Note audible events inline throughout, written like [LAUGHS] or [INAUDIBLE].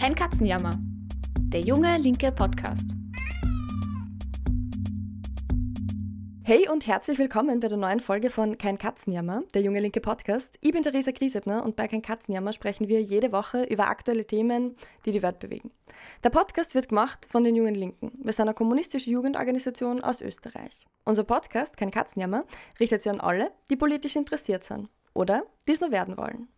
Kein Katzenjammer. Der junge linke Podcast. Hey und herzlich willkommen bei der neuen Folge von Kein Katzenjammer, der junge linke Podcast. Ich bin Theresa Griesebner und bei Kein Katzenjammer sprechen wir jede Woche über aktuelle Themen, die die Welt bewegen. Der Podcast wird gemacht von den Jungen Linken. Wir sind eine kommunistische Jugendorganisation aus Österreich. Unser Podcast, Kein Katzenjammer, richtet sich an alle, die politisch interessiert sind oder die es nur werden wollen.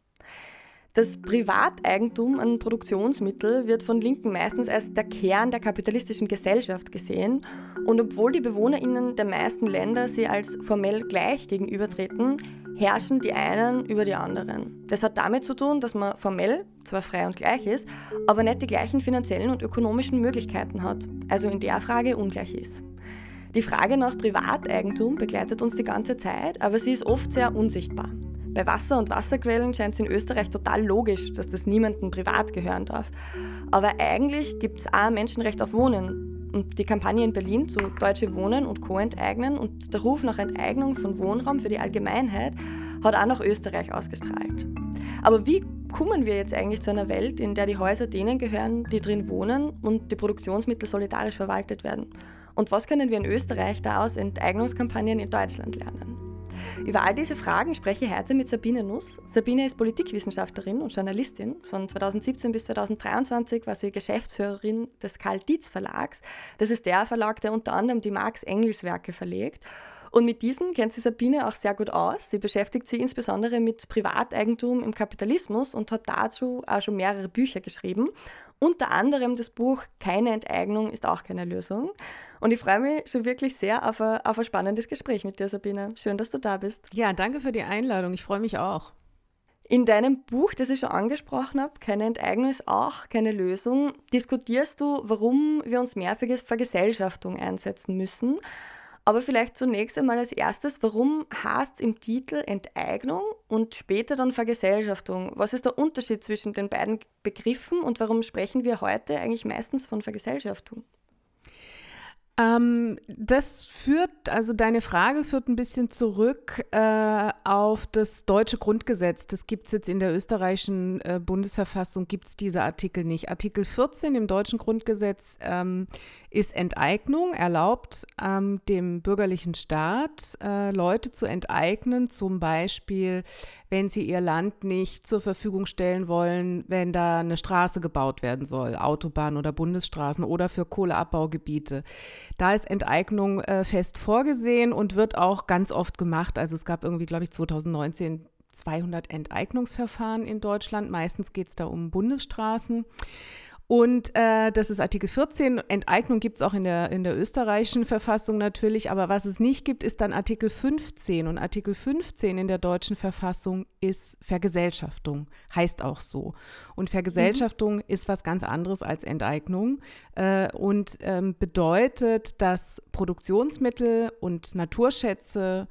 Das Privateigentum an Produktionsmitteln wird von Linken meistens als der Kern der kapitalistischen Gesellschaft gesehen. Und obwohl die BewohnerInnen der meisten Länder sie als formell gleich gegenübertreten, herrschen die einen über die anderen. Das hat damit zu tun, dass man formell zwar frei und gleich ist, aber nicht die gleichen finanziellen und ökonomischen Möglichkeiten hat, also in der Frage ungleich ist. Die Frage nach Privateigentum begleitet uns die ganze Zeit, aber sie ist oft sehr unsichtbar. Bei Wasser und Wasserquellen scheint es in Österreich total logisch, dass das niemandem privat gehören darf. Aber eigentlich gibt es auch ein Menschenrecht auf Wohnen. Und die Kampagne in Berlin zu Deutsche Wohnen und Co. enteignen und der Ruf nach Enteignung von Wohnraum für die Allgemeinheit hat auch nach Österreich ausgestrahlt. Aber wie kommen wir jetzt eigentlich zu einer Welt, in der die Häuser denen gehören, die drin wohnen und die Produktionsmittel solidarisch verwaltet werden? Und was können wir in Österreich da aus Enteignungskampagnen in Deutschland lernen? Über all diese Fragen spreche ich heute mit Sabine Nuss. Sabine ist Politikwissenschaftlerin und Journalistin. Von 2017 bis 2023 war sie Geschäftsführerin des Karl Dietz Verlags. Das ist der Verlag, der unter anderem die Marx Engels Werke verlegt. Und mit diesen kennt sich Sabine auch sehr gut aus. Sie beschäftigt sich insbesondere mit Privateigentum im Kapitalismus und hat dazu auch schon mehrere Bücher geschrieben. Unter anderem das Buch Keine Enteignung ist auch keine Lösung. Und ich freue mich schon wirklich sehr auf ein, auf ein spannendes Gespräch mit dir, Sabine. Schön, dass du da bist. Ja, danke für die Einladung. Ich freue mich auch. In deinem Buch, das ich schon angesprochen habe, Keine Enteignung ist auch keine Lösung, diskutierst du, warum wir uns mehr für Vergesellschaftung einsetzen müssen aber vielleicht zunächst einmal als erstes, warum heißt es im Titel Enteignung und später dann Vergesellschaftung? Was ist der Unterschied zwischen den beiden Begriffen und warum sprechen wir heute eigentlich meistens von Vergesellschaftung? Ähm, das führt, also deine Frage führt ein bisschen zurück äh, auf das deutsche Grundgesetz. Das gibt es jetzt in der österreichischen äh, Bundesverfassung, gibt es diese Artikel nicht. Artikel 14 im deutschen Grundgesetz ähm, ist Enteignung, erlaubt ähm, dem bürgerlichen Staat, äh, Leute zu enteignen, zum Beispiel, wenn sie ihr Land nicht zur Verfügung stellen wollen, wenn da eine Straße gebaut werden soll, Autobahn oder Bundesstraßen oder für Kohleabbaugebiete. Da ist Enteignung äh, fest vorgesehen und wird auch ganz oft gemacht. Also es gab irgendwie, glaube ich, 2019 200 Enteignungsverfahren in Deutschland. Meistens geht es da um Bundesstraßen. Und äh, das ist Artikel 14. Enteignung gibt es auch in der, in der österreichischen Verfassung natürlich, aber was es nicht gibt, ist dann Artikel 15. Und Artikel 15 in der deutschen Verfassung ist Vergesellschaftung, heißt auch so. Und Vergesellschaftung mhm. ist was ganz anderes als Enteignung äh, und ähm, bedeutet, dass Produktionsmittel und Naturschätze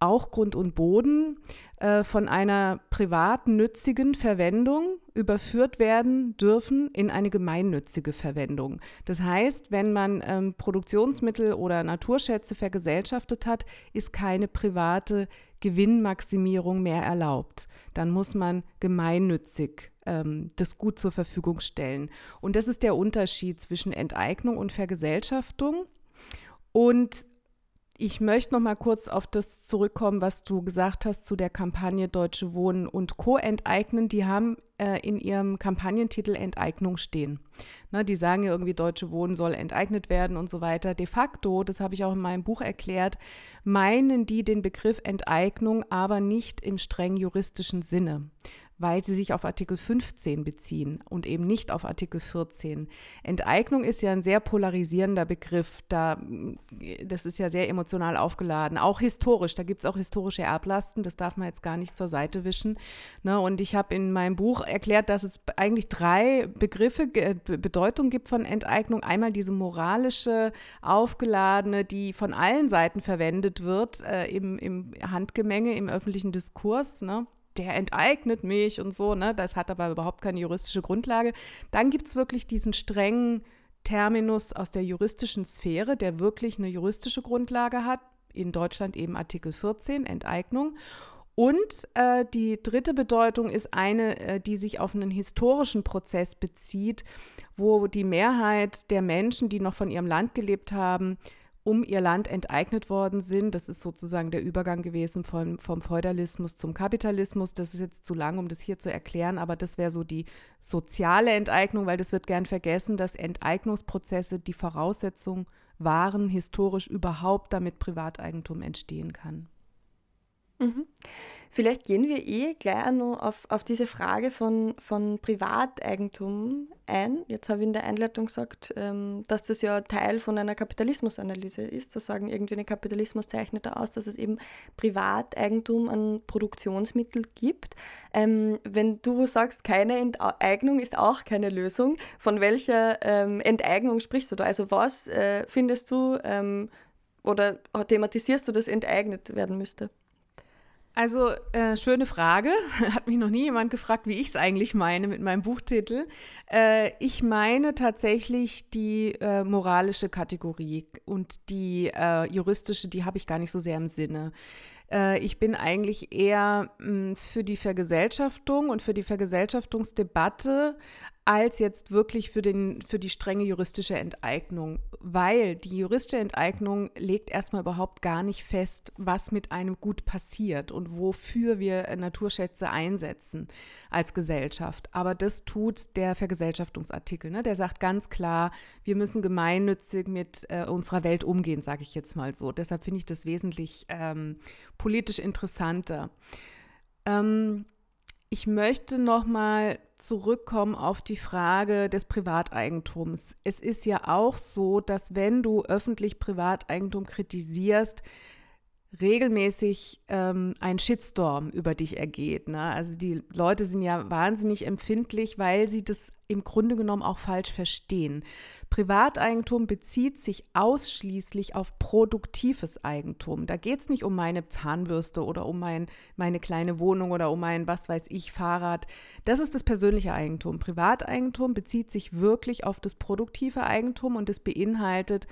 auch Grund und Boden äh, von einer privat nützigen Verwendung überführt werden dürfen in eine gemeinnützige Verwendung. Das heißt, wenn man ähm, Produktionsmittel oder Naturschätze vergesellschaftet hat, ist keine private Gewinnmaximierung mehr erlaubt. Dann muss man gemeinnützig ähm, das Gut zur Verfügung stellen. Und das ist der Unterschied zwischen Enteignung und Vergesellschaftung. Und ich möchte noch mal kurz auf das zurückkommen, was du gesagt hast zu der Kampagne Deutsche Wohnen und Co. enteignen. Die haben äh, in ihrem Kampagnentitel Enteignung stehen. Ne, die sagen ja irgendwie, Deutsche Wohnen soll enteignet werden und so weiter. De facto, das habe ich auch in meinem Buch erklärt, meinen die den Begriff Enteignung aber nicht im streng juristischen Sinne weil sie sich auf Artikel 15 beziehen und eben nicht auf Artikel 14. Enteignung ist ja ein sehr polarisierender Begriff. Da, das ist ja sehr emotional aufgeladen, auch historisch. Da gibt es auch historische Erblasten, das darf man jetzt gar nicht zur Seite wischen. Ne? Und ich habe in meinem Buch erklärt, dass es eigentlich drei Begriffe, Bedeutung gibt von Enteignung. Einmal diese moralische, aufgeladene, die von allen Seiten verwendet wird, äh, im, im Handgemenge, im öffentlichen Diskurs. Ne? Der enteignet mich und so, ne? Das hat aber überhaupt keine juristische Grundlage. Dann gibt es wirklich diesen strengen Terminus aus der juristischen Sphäre, der wirklich eine juristische Grundlage hat. In Deutschland eben Artikel 14, Enteignung. Und äh, die dritte Bedeutung ist eine, äh, die sich auf einen historischen Prozess bezieht, wo die Mehrheit der Menschen, die noch von ihrem Land gelebt haben, um ihr Land enteignet worden sind. Das ist sozusagen der Übergang gewesen von, vom Feudalismus zum Kapitalismus. Das ist jetzt zu lang, um das hier zu erklären, aber das wäre so die soziale Enteignung, weil das wird gern vergessen, dass Enteignungsprozesse die Voraussetzung waren, historisch überhaupt, damit Privateigentum entstehen kann. Mhm. Vielleicht gehen wir eh gleich noch auf, auf diese Frage von, von Privateigentum ein. Jetzt habe ich in der Einleitung gesagt, ähm, dass das ja Teil von einer Kapitalismusanalyse ist, zu sagen, irgendwie ein Kapitalismus zeichnet da aus, dass es eben Privateigentum an Produktionsmittel gibt. Ähm, wenn du sagst, keine Enteignung ist auch keine Lösung, von welcher ähm, Enteignung sprichst du da? Also was äh, findest du oder thematisierst du, dass enteignet werden müsste? Also, äh, schöne Frage. [LAUGHS] Hat mich noch nie jemand gefragt, wie ich es eigentlich meine mit meinem Buchtitel. Äh, ich meine tatsächlich die äh, moralische Kategorie und die äh, juristische, die habe ich gar nicht so sehr im Sinne. Äh, ich bin eigentlich eher hm, für die Vergesellschaftung und für die Vergesellschaftungsdebatte als jetzt wirklich für, den, für die strenge juristische Enteignung, weil die juristische Enteignung legt erstmal überhaupt gar nicht fest, was mit einem Gut passiert und wofür wir Naturschätze einsetzen als Gesellschaft. Aber das tut der Vergesellschaftungsartikel. Ne? Der sagt ganz klar, wir müssen gemeinnützig mit äh, unserer Welt umgehen, sage ich jetzt mal so. Deshalb finde ich das wesentlich ähm, politisch interessanter. Ähm, ich möchte noch mal zurückkommen auf die Frage des Privateigentums. Es ist ja auch so, dass wenn du öffentlich Privateigentum kritisierst, regelmäßig ähm, ein Shitstorm über dich ergeht. Ne? Also die Leute sind ja wahnsinnig empfindlich, weil sie das im Grunde genommen auch falsch verstehen. Privateigentum bezieht sich ausschließlich auf produktives Eigentum. Da geht es nicht um meine Zahnbürste oder um mein, meine kleine Wohnung oder um mein, was weiß ich, Fahrrad. Das ist das persönliche Eigentum. Privateigentum bezieht sich wirklich auf das produktive Eigentum und es beinhaltet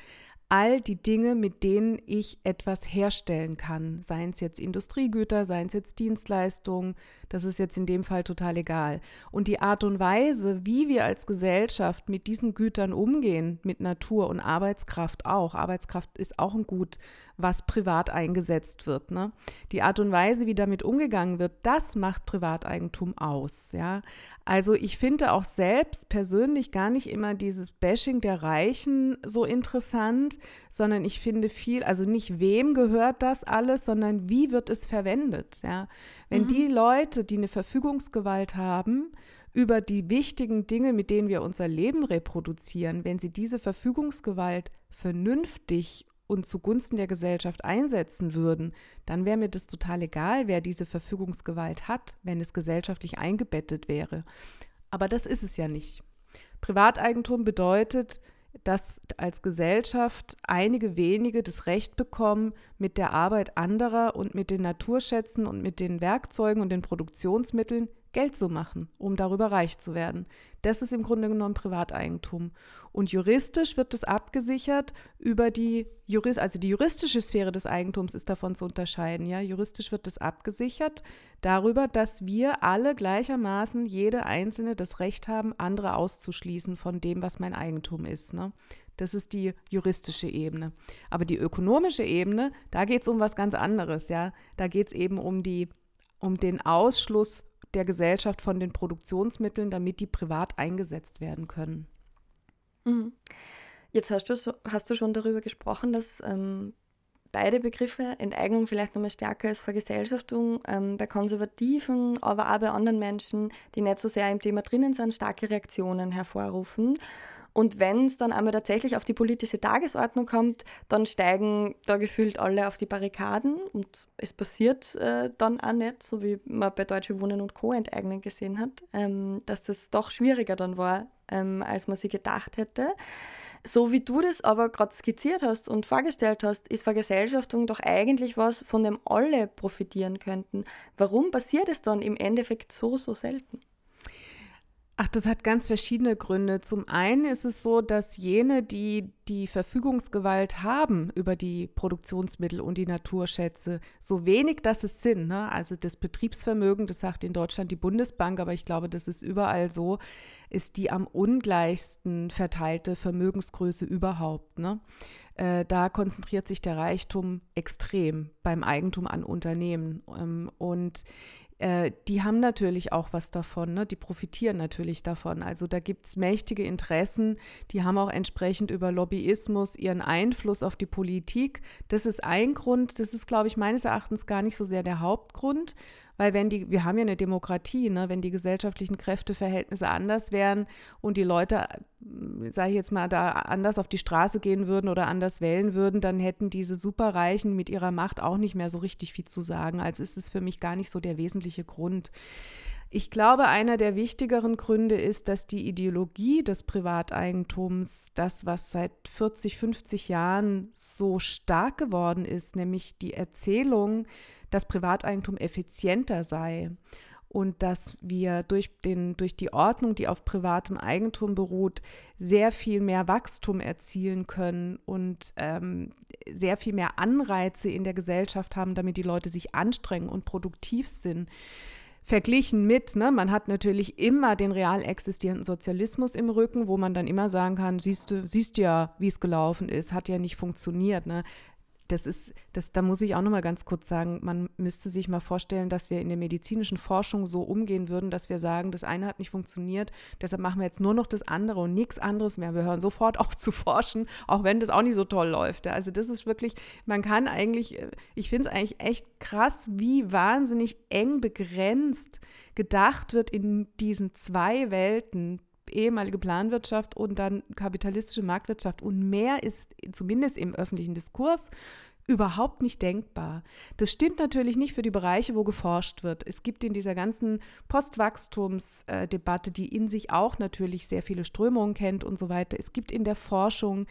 all die Dinge, mit denen ich etwas herstellen kann. Seien es jetzt Industriegüter, seien es jetzt Dienstleistungen, das ist jetzt in dem Fall total egal. Und die Art und Weise, wie wir als Gesellschaft mit diesen Gütern umgehen, mit Natur und Arbeitskraft auch, Arbeitskraft ist auch ein Gut, was privat eingesetzt wird. Ne? Die Art und Weise, wie damit umgegangen wird, das macht Privateigentum aus. Ja? Also ich finde auch selbst persönlich gar nicht immer dieses Bashing der Reichen so interessant, sondern ich finde viel, also nicht wem gehört das alles, sondern wie wird es verwendet. Ja? Wenn mhm. die Leute, die eine Verfügungsgewalt haben, über die wichtigen Dinge, mit denen wir unser Leben reproduzieren, wenn sie diese Verfügungsgewalt vernünftig und zugunsten der Gesellschaft einsetzen würden, dann wäre mir das total egal, wer diese Verfügungsgewalt hat, wenn es gesellschaftlich eingebettet wäre. Aber das ist es ja nicht. Privateigentum bedeutet, dass als Gesellschaft einige wenige das Recht bekommen, mit der Arbeit anderer und mit den Naturschätzen und mit den Werkzeugen und den Produktionsmitteln Geld zu machen, um darüber reich zu werden. Das ist im Grunde genommen Privateigentum. Und juristisch wird das abgesichert über die Jurist, also die juristische Sphäre des Eigentums ist davon zu unterscheiden. Ja, juristisch wird das abgesichert darüber, dass wir alle gleichermaßen jede einzelne das Recht haben, andere auszuschließen von dem, was mein Eigentum ist. Ne? Das ist die juristische Ebene. Aber die ökonomische Ebene, da geht es um was ganz anderes. Ja, da geht es eben um die um den Ausschluss der Gesellschaft von den Produktionsmitteln, damit die privat eingesetzt werden können. Mhm. Jetzt hast du, hast du schon darüber gesprochen, dass ähm, beide Begriffe, Enteignung vielleicht nochmal stärker als Vergesellschaftung, ähm, bei Konservativen, aber auch bei anderen Menschen, die nicht so sehr im Thema drinnen sind, starke Reaktionen hervorrufen. Und wenn es dann einmal tatsächlich auf die politische Tagesordnung kommt, dann steigen da gefühlt alle auf die Barrikaden und es passiert äh, dann auch nicht, so wie man bei Deutsche Wohnen und Co. enteignen gesehen hat, ähm, dass das doch schwieriger dann war, ähm, als man sich gedacht hätte. So wie du das aber gerade skizziert hast und vorgestellt hast, ist Vergesellschaftung doch eigentlich was, von dem alle profitieren könnten. Warum passiert es dann im Endeffekt so, so selten? Ach, das hat ganz verschiedene Gründe. Zum einen ist es so, dass jene, die die Verfügungsgewalt haben über die Produktionsmittel und die Naturschätze, so wenig das es sind, ne? also das Betriebsvermögen, das sagt in Deutschland die Bundesbank, aber ich glaube, das ist überall so, ist die am ungleichsten verteilte Vermögensgröße überhaupt. Ne? Äh, da konzentriert sich der Reichtum extrem beim Eigentum an Unternehmen. Ähm, und äh, die haben natürlich auch was davon, ne? die profitieren natürlich davon. Also da gibt es mächtige Interessen, die haben auch entsprechend über Lobbyismus ihren Einfluss auf die Politik. Das ist ein Grund, das ist, glaube ich, meines Erachtens gar nicht so sehr der Hauptgrund, weil wenn die, wir haben ja eine Demokratie, ne? wenn die gesellschaftlichen Kräfteverhältnisse anders wären und die Leute, äh, sage ich jetzt mal, da anders auf die Straße gehen würden oder anders wählen würden, dann hätten diese Superreichen mit ihrer Macht auch nicht mehr so richtig viel zu sagen. Also ist es für mich gar nicht so der wesentliche Grund. Ich glaube, einer der wichtigeren Gründe ist, dass die Ideologie des Privateigentums, das, was seit 40, 50 Jahren so stark geworden ist, nämlich die Erzählung, dass Privateigentum effizienter sei und dass wir durch, den, durch die Ordnung, die auf privatem Eigentum beruht, sehr viel mehr Wachstum erzielen können und ähm, sehr viel mehr Anreize in der Gesellschaft haben, damit die Leute sich anstrengen und produktiv sind. Verglichen mit, ne, man hat natürlich immer den real existierenden Sozialismus im Rücken, wo man dann immer sagen kann, siehst du, siehst ja, wie es gelaufen ist, hat ja nicht funktioniert. Ne? Das ist, das, da muss ich auch noch mal ganz kurz sagen, man müsste sich mal vorstellen, dass wir in der medizinischen Forschung so umgehen würden, dass wir sagen, das eine hat nicht funktioniert, deshalb machen wir jetzt nur noch das andere und nichts anderes mehr. Wir hören sofort [LAUGHS] auf zu forschen, auch wenn das auch nicht so toll läuft. Also das ist wirklich, man kann eigentlich, äh, ich finde es eigentlich echt krass, wie wahnsinnig eng begrenzt gedacht wird in diesen zwei Welten, ehemalige Planwirtschaft und dann kapitalistische Marktwirtschaft. Und mehr ist zumindest im öffentlichen Diskurs überhaupt nicht denkbar. Das stimmt natürlich nicht für die Bereiche, wo geforscht wird. Es gibt in dieser ganzen Postwachstumsdebatte, die in sich auch natürlich sehr viele Strömungen kennt und so weiter. Es gibt in der Forschung,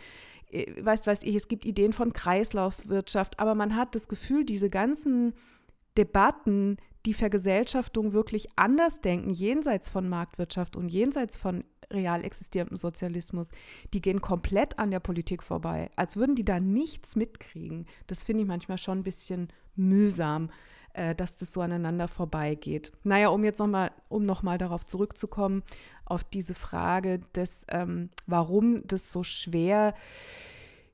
äh, weiß weiß ich, es gibt Ideen von Kreislaufwirtschaft, aber man hat das Gefühl, diese ganzen Debatten, die Vergesellschaftung wirklich anders denken, jenseits von Marktwirtschaft und jenseits von real existierendem Sozialismus, die gehen komplett an der Politik vorbei, als würden die da nichts mitkriegen. Das finde ich manchmal schon ein bisschen mühsam, äh, dass das so aneinander vorbeigeht. Naja, um jetzt nochmal, um nochmal darauf zurückzukommen, auf diese Frage des, ähm, warum das so schwer ist,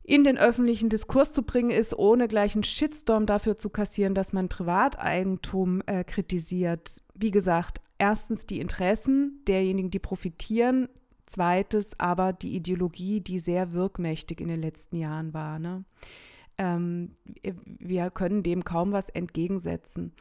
in den öffentlichen Diskurs zu bringen ist, ohne gleich einen Shitstorm dafür zu kassieren, dass man Privateigentum äh, kritisiert. Wie gesagt, erstens die Interessen derjenigen, die profitieren. Zweites aber die Ideologie, die sehr wirkmächtig in den letzten Jahren war. Ne? Ähm, wir können dem kaum was entgegensetzen.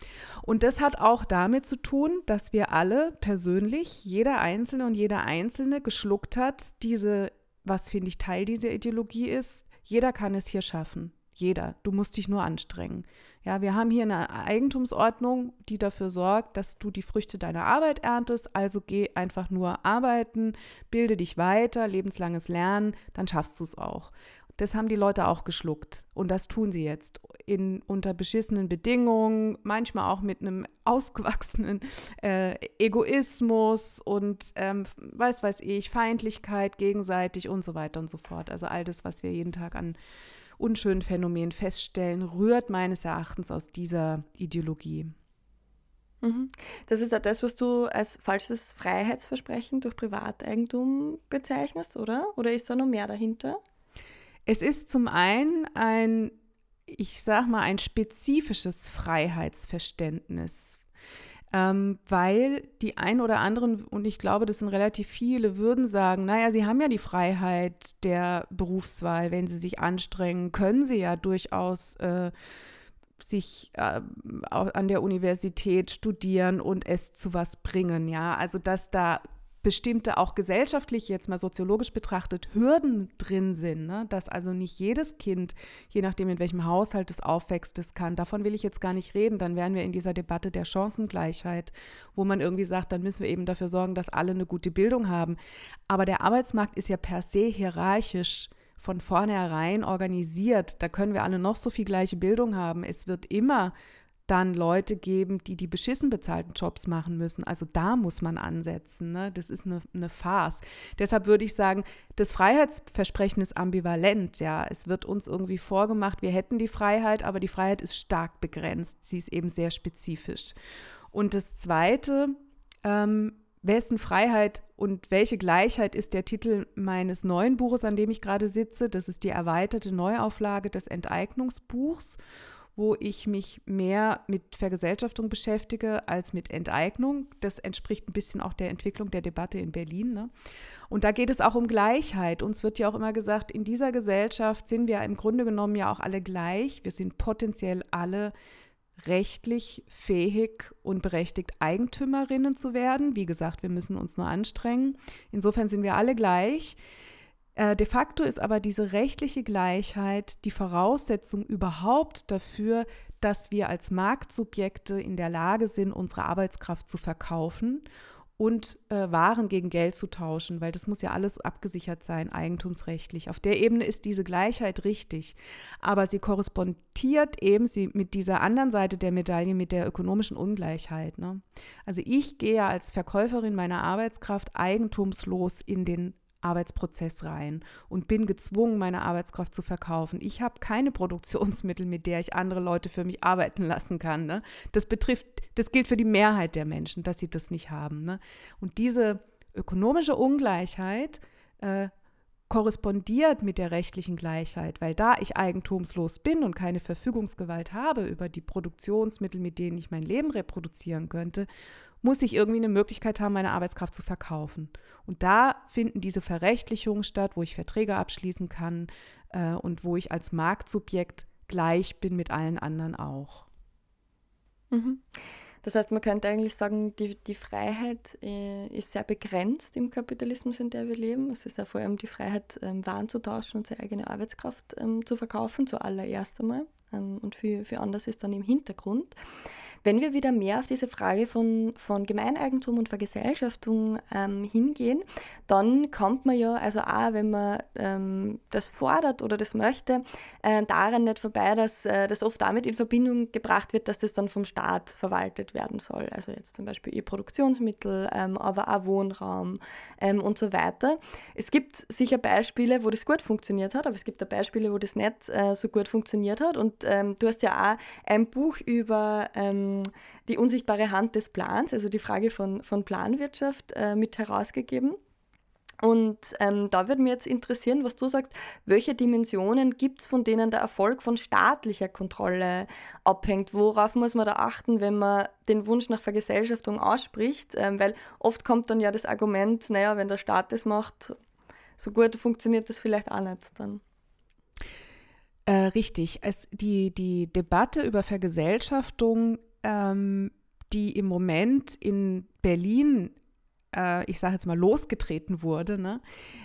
Und das hat auch damit zu tun, dass wir alle persönlich, jeder Einzelne und jeder Einzelne geschluckt hat, diese, was finde ich Teil dieser Ideologie ist, jeder kann es hier schaffen. Jeder. Du musst dich nur anstrengen. Ja, wir haben hier eine Eigentumsordnung, die dafür sorgt, dass du die Früchte deiner Arbeit erntest. Also geh einfach nur arbeiten, bilde dich weiter, lebenslanges Lernen, dann schaffst du es auch. Das haben die Leute auch geschluckt und das tun sie jetzt in, unter beschissenen Bedingungen, manchmal auch mit einem ausgewachsenen [LAUGHS] äh, Egoismus und ähm, weiß weiß ich, Feindlichkeit gegenseitig und so weiter und so fort. Also all das, was wir jeden Tag an unschönen Phänomenen feststellen, rührt meines Erachtens aus dieser Ideologie. Mhm. Das ist ja das, was du als falsches Freiheitsversprechen durch Privateigentum bezeichnest, oder? Oder ist da noch mehr dahinter? Es ist zum einen ein, ich sag mal, ein spezifisches Freiheitsverständnis, ähm, weil die ein oder anderen, und ich glaube, das sind relativ viele, würden sagen, naja, sie haben ja die Freiheit der Berufswahl, wenn sie sich anstrengen, können sie ja durchaus äh, sich äh, an der Universität studieren und es zu was bringen, ja. Also dass da bestimmte auch gesellschaftlich jetzt mal soziologisch betrachtet Hürden drin sind, ne? dass also nicht jedes Kind, je nachdem in welchem Haushalt es aufwächst, das kann. Davon will ich jetzt gar nicht reden. Dann wären wir in dieser Debatte der Chancengleichheit, wo man irgendwie sagt, dann müssen wir eben dafür sorgen, dass alle eine gute Bildung haben. Aber der Arbeitsmarkt ist ja per se hierarchisch von vornherein organisiert. Da können wir alle noch so viel gleiche Bildung haben. Es wird immer dann Leute geben, die die beschissen bezahlten Jobs machen müssen. Also da muss man ansetzen. Ne? Das ist eine, eine Farce. Deshalb würde ich sagen, das Freiheitsversprechen ist ambivalent. Ja, es wird uns irgendwie vorgemacht, wir hätten die Freiheit, aber die Freiheit ist stark begrenzt. Sie ist eben sehr spezifisch. Und das Zweite, ähm, wessen Freiheit und welche Gleichheit ist der Titel meines neuen Buches, an dem ich gerade sitze. Das ist die erweiterte Neuauflage des Enteignungsbuchs wo ich mich mehr mit Vergesellschaftung beschäftige als mit Enteignung. Das entspricht ein bisschen auch der Entwicklung der Debatte in Berlin. Ne? Und da geht es auch um Gleichheit. Uns wird ja auch immer gesagt, in dieser Gesellschaft sind wir im Grunde genommen ja auch alle gleich. Wir sind potenziell alle rechtlich fähig und berechtigt, Eigentümerinnen zu werden. Wie gesagt, wir müssen uns nur anstrengen. Insofern sind wir alle gleich. Äh, de facto ist aber diese rechtliche Gleichheit die Voraussetzung überhaupt dafür, dass wir als Marktsubjekte in der Lage sind, unsere Arbeitskraft zu verkaufen und äh, Waren gegen Geld zu tauschen, weil das muss ja alles abgesichert sein, eigentumsrechtlich. Auf der Ebene ist diese Gleichheit richtig, aber sie korrespondiert eben sie mit dieser anderen Seite der Medaille, mit der ökonomischen Ungleichheit. Ne? Also ich gehe als Verkäuferin meiner Arbeitskraft eigentumslos in den Arbeitsprozess rein und bin gezwungen, meine Arbeitskraft zu verkaufen. Ich habe keine [LAUGHS] Produktionsmittel, mit der ich andere Leute für mich arbeiten lassen kann. Ne? Das betrifft, das gilt für die Mehrheit der Menschen, dass sie das nicht haben. Ne? Und diese ökonomische Ungleichheit äh, korrespondiert mit der rechtlichen Gleichheit, weil da ich eigentumslos bin und keine Verfügungsgewalt habe über die Produktionsmittel, mit denen ich mein Leben reproduzieren könnte, muss ich irgendwie eine Möglichkeit haben, meine Arbeitskraft zu verkaufen. Und da finden diese Verrechtlichungen statt, wo ich Verträge abschließen kann äh, und wo ich als Marktsubjekt gleich bin mit allen anderen auch. Mhm. Das heißt, man könnte eigentlich sagen, die, die Freiheit äh, ist sehr begrenzt im Kapitalismus, in der wir leben. Es ist ja vor allem die Freiheit, ähm, Waren zu tauschen und seine eigene Arbeitskraft ähm, zu verkaufen, zuallererst einmal. Ähm, und für, für anders ist dann im Hintergrund. Wenn wir wieder mehr auf diese Frage von, von Gemeineigentum und Vergesellschaftung ähm, hingehen, dann kommt man ja, also auch wenn man ähm, das fordert oder das möchte, äh, daran nicht vorbei, dass äh, das oft damit in Verbindung gebracht wird, dass das dann vom Staat verwaltet werden soll. Also jetzt zum Beispiel ihr Produktionsmittel, ähm, aber auch Wohnraum ähm, und so weiter. Es gibt sicher Beispiele, wo das gut funktioniert hat, aber es gibt auch Beispiele, wo das nicht äh, so gut funktioniert hat. Und ähm, du hast ja auch ein Buch über ähm, die unsichtbare Hand des Plans, also die Frage von, von Planwirtschaft, äh, mit herausgegeben. Und ähm, da würde mich jetzt interessieren, was du sagst, welche Dimensionen gibt es, von denen der Erfolg von staatlicher Kontrolle abhängt? Worauf muss man da achten, wenn man den Wunsch nach Vergesellschaftung ausspricht? Ähm, weil oft kommt dann ja das Argument, naja, wenn der Staat das macht, so gut funktioniert das vielleicht auch nicht dann. Äh, richtig. Es, die, die Debatte über Vergesellschaftung ähm, die im Moment in Berlin, äh, ich sage jetzt mal, losgetreten wurde, ne?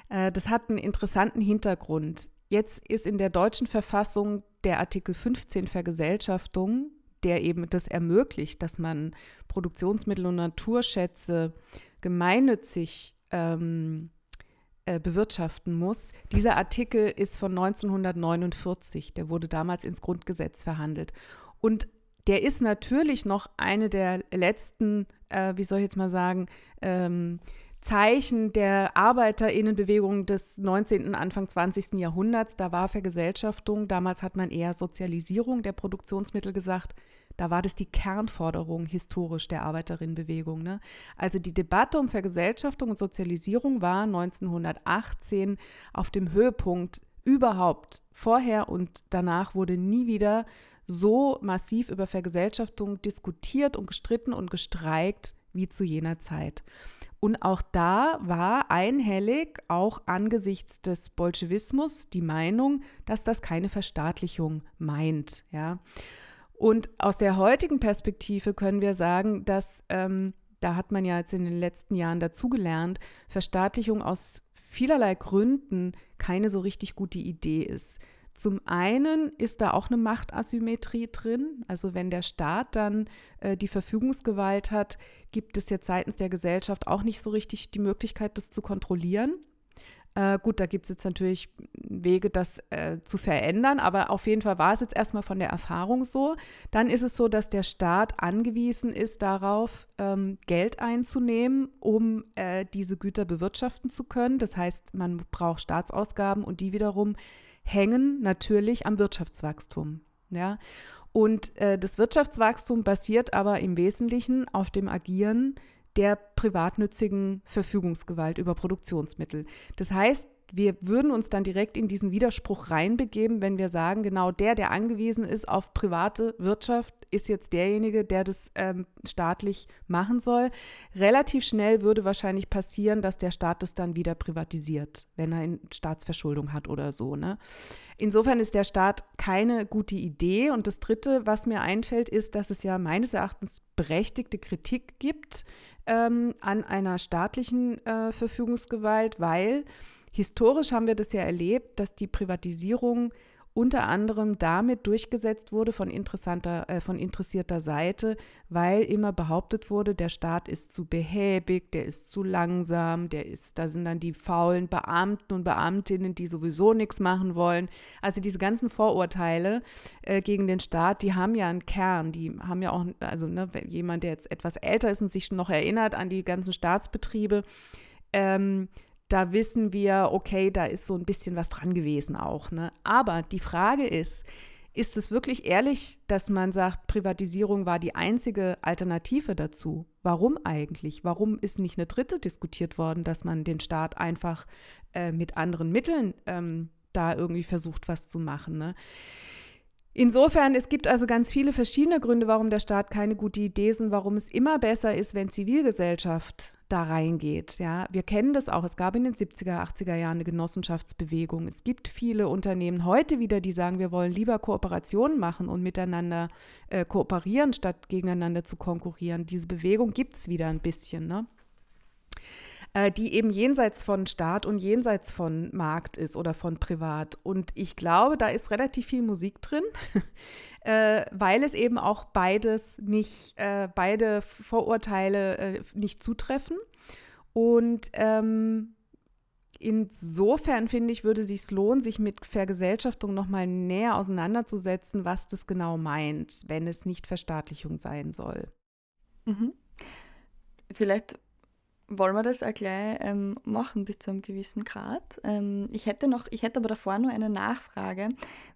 Äh, das hat einen interessanten Hintergrund. Jetzt ist in der deutschen Verfassung der Artikel 15 Vergesellschaftung, der eben das ermöglicht, dass man Produktionsmittel und Naturschätze gemeinnützig ähm, äh, bewirtschaften muss. Dieser Artikel ist von 1949, der wurde damals ins Grundgesetz verhandelt. Und der ist natürlich noch eine der letzten, äh, wie soll ich jetzt mal sagen, ähm, Zeichen der Arbeiterinnenbewegung des 19., Anfang 20. Jahrhunderts. Da war Vergesellschaftung, damals hat man eher Sozialisierung der Produktionsmittel gesagt. Da war das die Kernforderung historisch der Arbeiterinnenbewegung. Ne? Also die Debatte um Vergesellschaftung und Sozialisierung war 1918 auf dem Höhepunkt überhaupt. Vorher und danach wurde nie wieder so massiv über Vergesellschaftung diskutiert und gestritten und gestreikt wie zu jener Zeit. Und auch da war einhellig, auch angesichts des Bolschewismus, die Meinung, dass das keine Verstaatlichung meint. Ja. Und aus der heutigen Perspektive können wir sagen, dass, ähm, da hat man ja jetzt in den letzten Jahren dazugelernt, Verstaatlichung aus vielerlei Gründen keine so richtig gute Idee ist. Zum einen ist da auch eine Machtasymmetrie drin. Also wenn der Staat dann äh, die Verfügungsgewalt hat, gibt es jetzt seitens der Gesellschaft auch nicht so richtig die Möglichkeit, das zu kontrollieren. Äh, gut, da gibt es jetzt natürlich Wege, das äh, zu verändern, aber auf jeden Fall war es jetzt erstmal von der Erfahrung so. Dann ist es so, dass der Staat angewiesen ist darauf, ähm, Geld einzunehmen, um äh, diese Güter bewirtschaften zu können. Das heißt, man braucht Staatsausgaben und die wiederum hängen natürlich am Wirtschaftswachstum. Ja? Und äh, das Wirtschaftswachstum basiert aber im Wesentlichen auf dem Agieren der privatnützigen Verfügungsgewalt über Produktionsmittel. Das heißt, wir würden uns dann direkt in diesen Widerspruch reinbegeben, wenn wir sagen, genau der, der angewiesen ist auf private Wirtschaft, ist jetzt derjenige, der das ähm, staatlich machen soll. Relativ schnell würde wahrscheinlich passieren, dass der Staat das dann wieder privatisiert, wenn er in Staatsverschuldung hat oder so. Ne? Insofern ist der Staat keine gute Idee. Und das Dritte, was mir einfällt, ist, dass es ja meines Erachtens berechtigte Kritik gibt ähm, an einer staatlichen äh, Verfügungsgewalt, weil Historisch haben wir das ja erlebt, dass die Privatisierung unter anderem damit durchgesetzt wurde von, interessanter, äh, von interessierter Seite, weil immer behauptet wurde, der Staat ist zu behäbig, der ist zu langsam, der ist, da sind dann die faulen Beamten und Beamtinnen, die sowieso nichts machen wollen. Also diese ganzen Vorurteile äh, gegen den Staat, die haben ja einen Kern, die haben ja auch, also ne, jemand, der jetzt etwas älter ist und sich noch erinnert an die ganzen Staatsbetriebe, ähm, da wissen wir, okay, da ist so ein bisschen was dran gewesen auch. Ne? Aber die Frage ist, ist es wirklich ehrlich, dass man sagt, Privatisierung war die einzige Alternative dazu? Warum eigentlich? Warum ist nicht eine dritte diskutiert worden, dass man den Staat einfach äh, mit anderen Mitteln ähm, da irgendwie versucht, was zu machen? Ne? Insofern, es gibt also ganz viele verschiedene Gründe, warum der Staat keine gute Idee ist und warum es immer besser ist, wenn Zivilgesellschaft da reingeht. Ja, wir kennen das auch. Es gab in den 70er, 80er Jahren eine Genossenschaftsbewegung. Es gibt viele Unternehmen heute wieder, die sagen, wir wollen lieber Kooperationen machen und miteinander äh, kooperieren, statt gegeneinander zu konkurrieren. Diese Bewegung gibt es wieder ein bisschen. Ne? Äh, die eben jenseits von Staat und jenseits von Markt ist oder von Privat. Und ich glaube, da ist relativ viel Musik drin. [LAUGHS] äh, weil es eben auch beides nicht, äh, beide Vorurteile äh, nicht zutreffen. Und ähm, insofern finde ich, würde es sich lohnen, sich mit Vergesellschaftung nochmal näher auseinanderzusetzen, was das genau meint, wenn es nicht Verstaatlichung sein soll. Mhm. Vielleicht wollen wir das auch gleich ähm, machen bis zu einem gewissen Grad. Ähm, ich, hätte noch, ich hätte aber davor nur eine Nachfrage,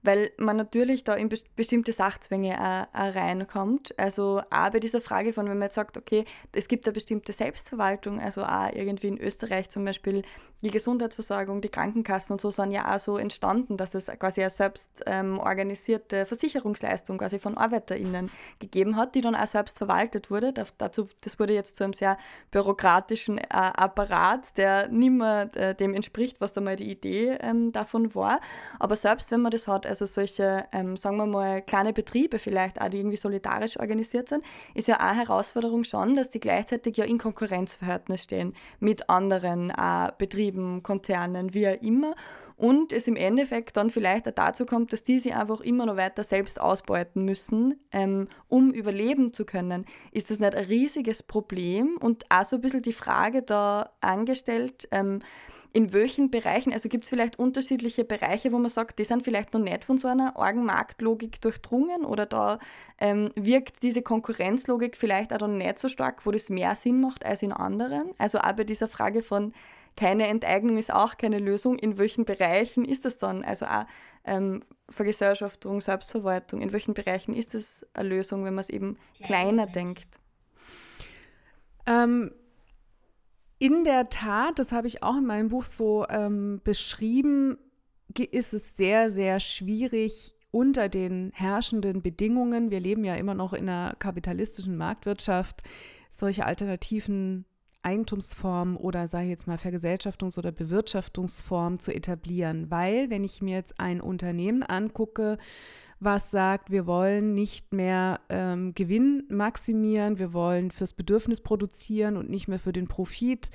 weil man natürlich da in bestimmte Sachzwänge auch, auch reinkommt. Also auch bei dieser Frage von, wenn man jetzt sagt, okay, es gibt eine bestimmte Selbstverwaltung, also auch irgendwie in Österreich zum Beispiel die Gesundheitsversorgung, die Krankenkassen und so sind ja auch so entstanden, dass es quasi eine selbst ähm, organisierte Versicherungsleistung quasi von ArbeiterInnen gegeben hat, die dann auch selbst verwaltet wurde. dazu, das wurde jetzt zu einem sehr bürokratischen äh, Apparat, der nimmer äh, dem entspricht, was da mal die Idee ähm, davon war. Aber selbst wenn man das hat, also solche, ähm, sagen wir mal, kleine Betriebe vielleicht auch, die irgendwie solidarisch organisiert sind, ist ja eine Herausforderung schon, dass die gleichzeitig ja in Konkurrenzverhältnis stehen mit anderen äh, Betrieben, Konzernen, wie auch immer. Und es im Endeffekt dann vielleicht auch dazu kommt, dass die sich einfach immer noch weiter selbst ausbeuten müssen, ähm, um überleben zu können. Ist das nicht ein riesiges Problem? Und auch so ein bisschen die Frage da angestellt, ähm, in welchen Bereichen, also gibt es vielleicht unterschiedliche Bereiche, wo man sagt, die sind vielleicht noch nicht von so einer Orgenmarktlogik durchdrungen oder da ähm, wirkt diese Konkurrenzlogik vielleicht auch dann nicht so stark, wo das mehr Sinn macht als in anderen. Also auch bei dieser Frage von keine Enteignung ist auch keine Lösung. In welchen Bereichen ist das dann? Also auch ähm, Vergesellschaftung, Selbstverwaltung, in welchen Bereichen ist das eine Lösung, wenn man es eben kleiner denkt? Ähm, in der Tat, das habe ich auch in meinem Buch so ähm, beschrieben, ist es sehr, sehr schwierig, unter den herrschenden Bedingungen, wir leben ja immer noch in einer kapitalistischen Marktwirtschaft, solche alternativen Eigentumsform oder sage ich jetzt mal Vergesellschaftungs- oder Bewirtschaftungsform zu etablieren. Weil, wenn ich mir jetzt ein Unternehmen angucke, was sagt, wir wollen nicht mehr ähm, Gewinn maximieren, wir wollen fürs Bedürfnis produzieren und nicht mehr für den Profit,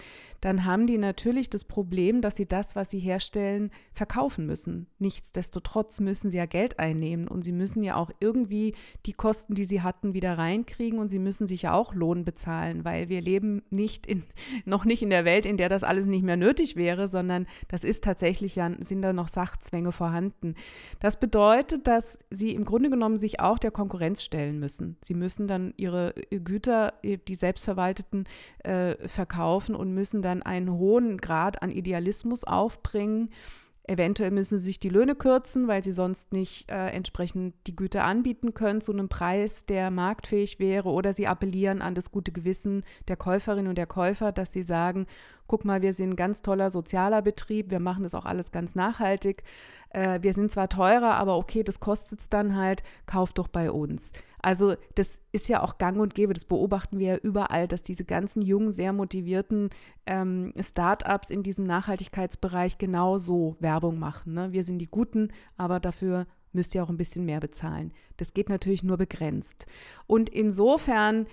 dann haben die natürlich das Problem, dass sie das, was sie herstellen, verkaufen müssen. Nichtsdestotrotz müssen sie ja Geld einnehmen und sie müssen ja auch irgendwie die Kosten, die sie hatten, wieder reinkriegen und sie müssen sich ja auch Lohn bezahlen, weil wir leben nicht in, [LAUGHS] noch nicht in der Welt, in der das alles nicht mehr nötig wäre, sondern das ist tatsächlich ja, sind da noch Sachzwänge vorhanden. Das bedeutet, dass sie im Grunde genommen sich auch der Konkurrenz stellen müssen. Sie müssen dann ihre Güter, die selbstverwalteten, äh, verkaufen und müssen dann einen hohen Grad an Idealismus aufbringen. Eventuell müssen sie sich die Löhne kürzen, weil sie sonst nicht äh, entsprechend die Güter anbieten können zu einem Preis, der marktfähig wäre. Oder sie appellieren an das gute Gewissen der Käuferin und der Käufer, dass sie sagen, guck mal, wir sind ein ganz toller sozialer Betrieb, wir machen das auch alles ganz nachhaltig. Äh, wir sind zwar teurer, aber okay, das kostet es dann halt, kauft doch bei uns. Also das ist ja auch gang und gäbe, das beobachten wir ja überall, dass diese ganzen jungen, sehr motivierten ähm, Start-ups in diesem Nachhaltigkeitsbereich genauso Werbung machen. Ne? Wir sind die Guten, aber dafür müsst ihr auch ein bisschen mehr bezahlen. Das geht natürlich nur begrenzt. Und insofern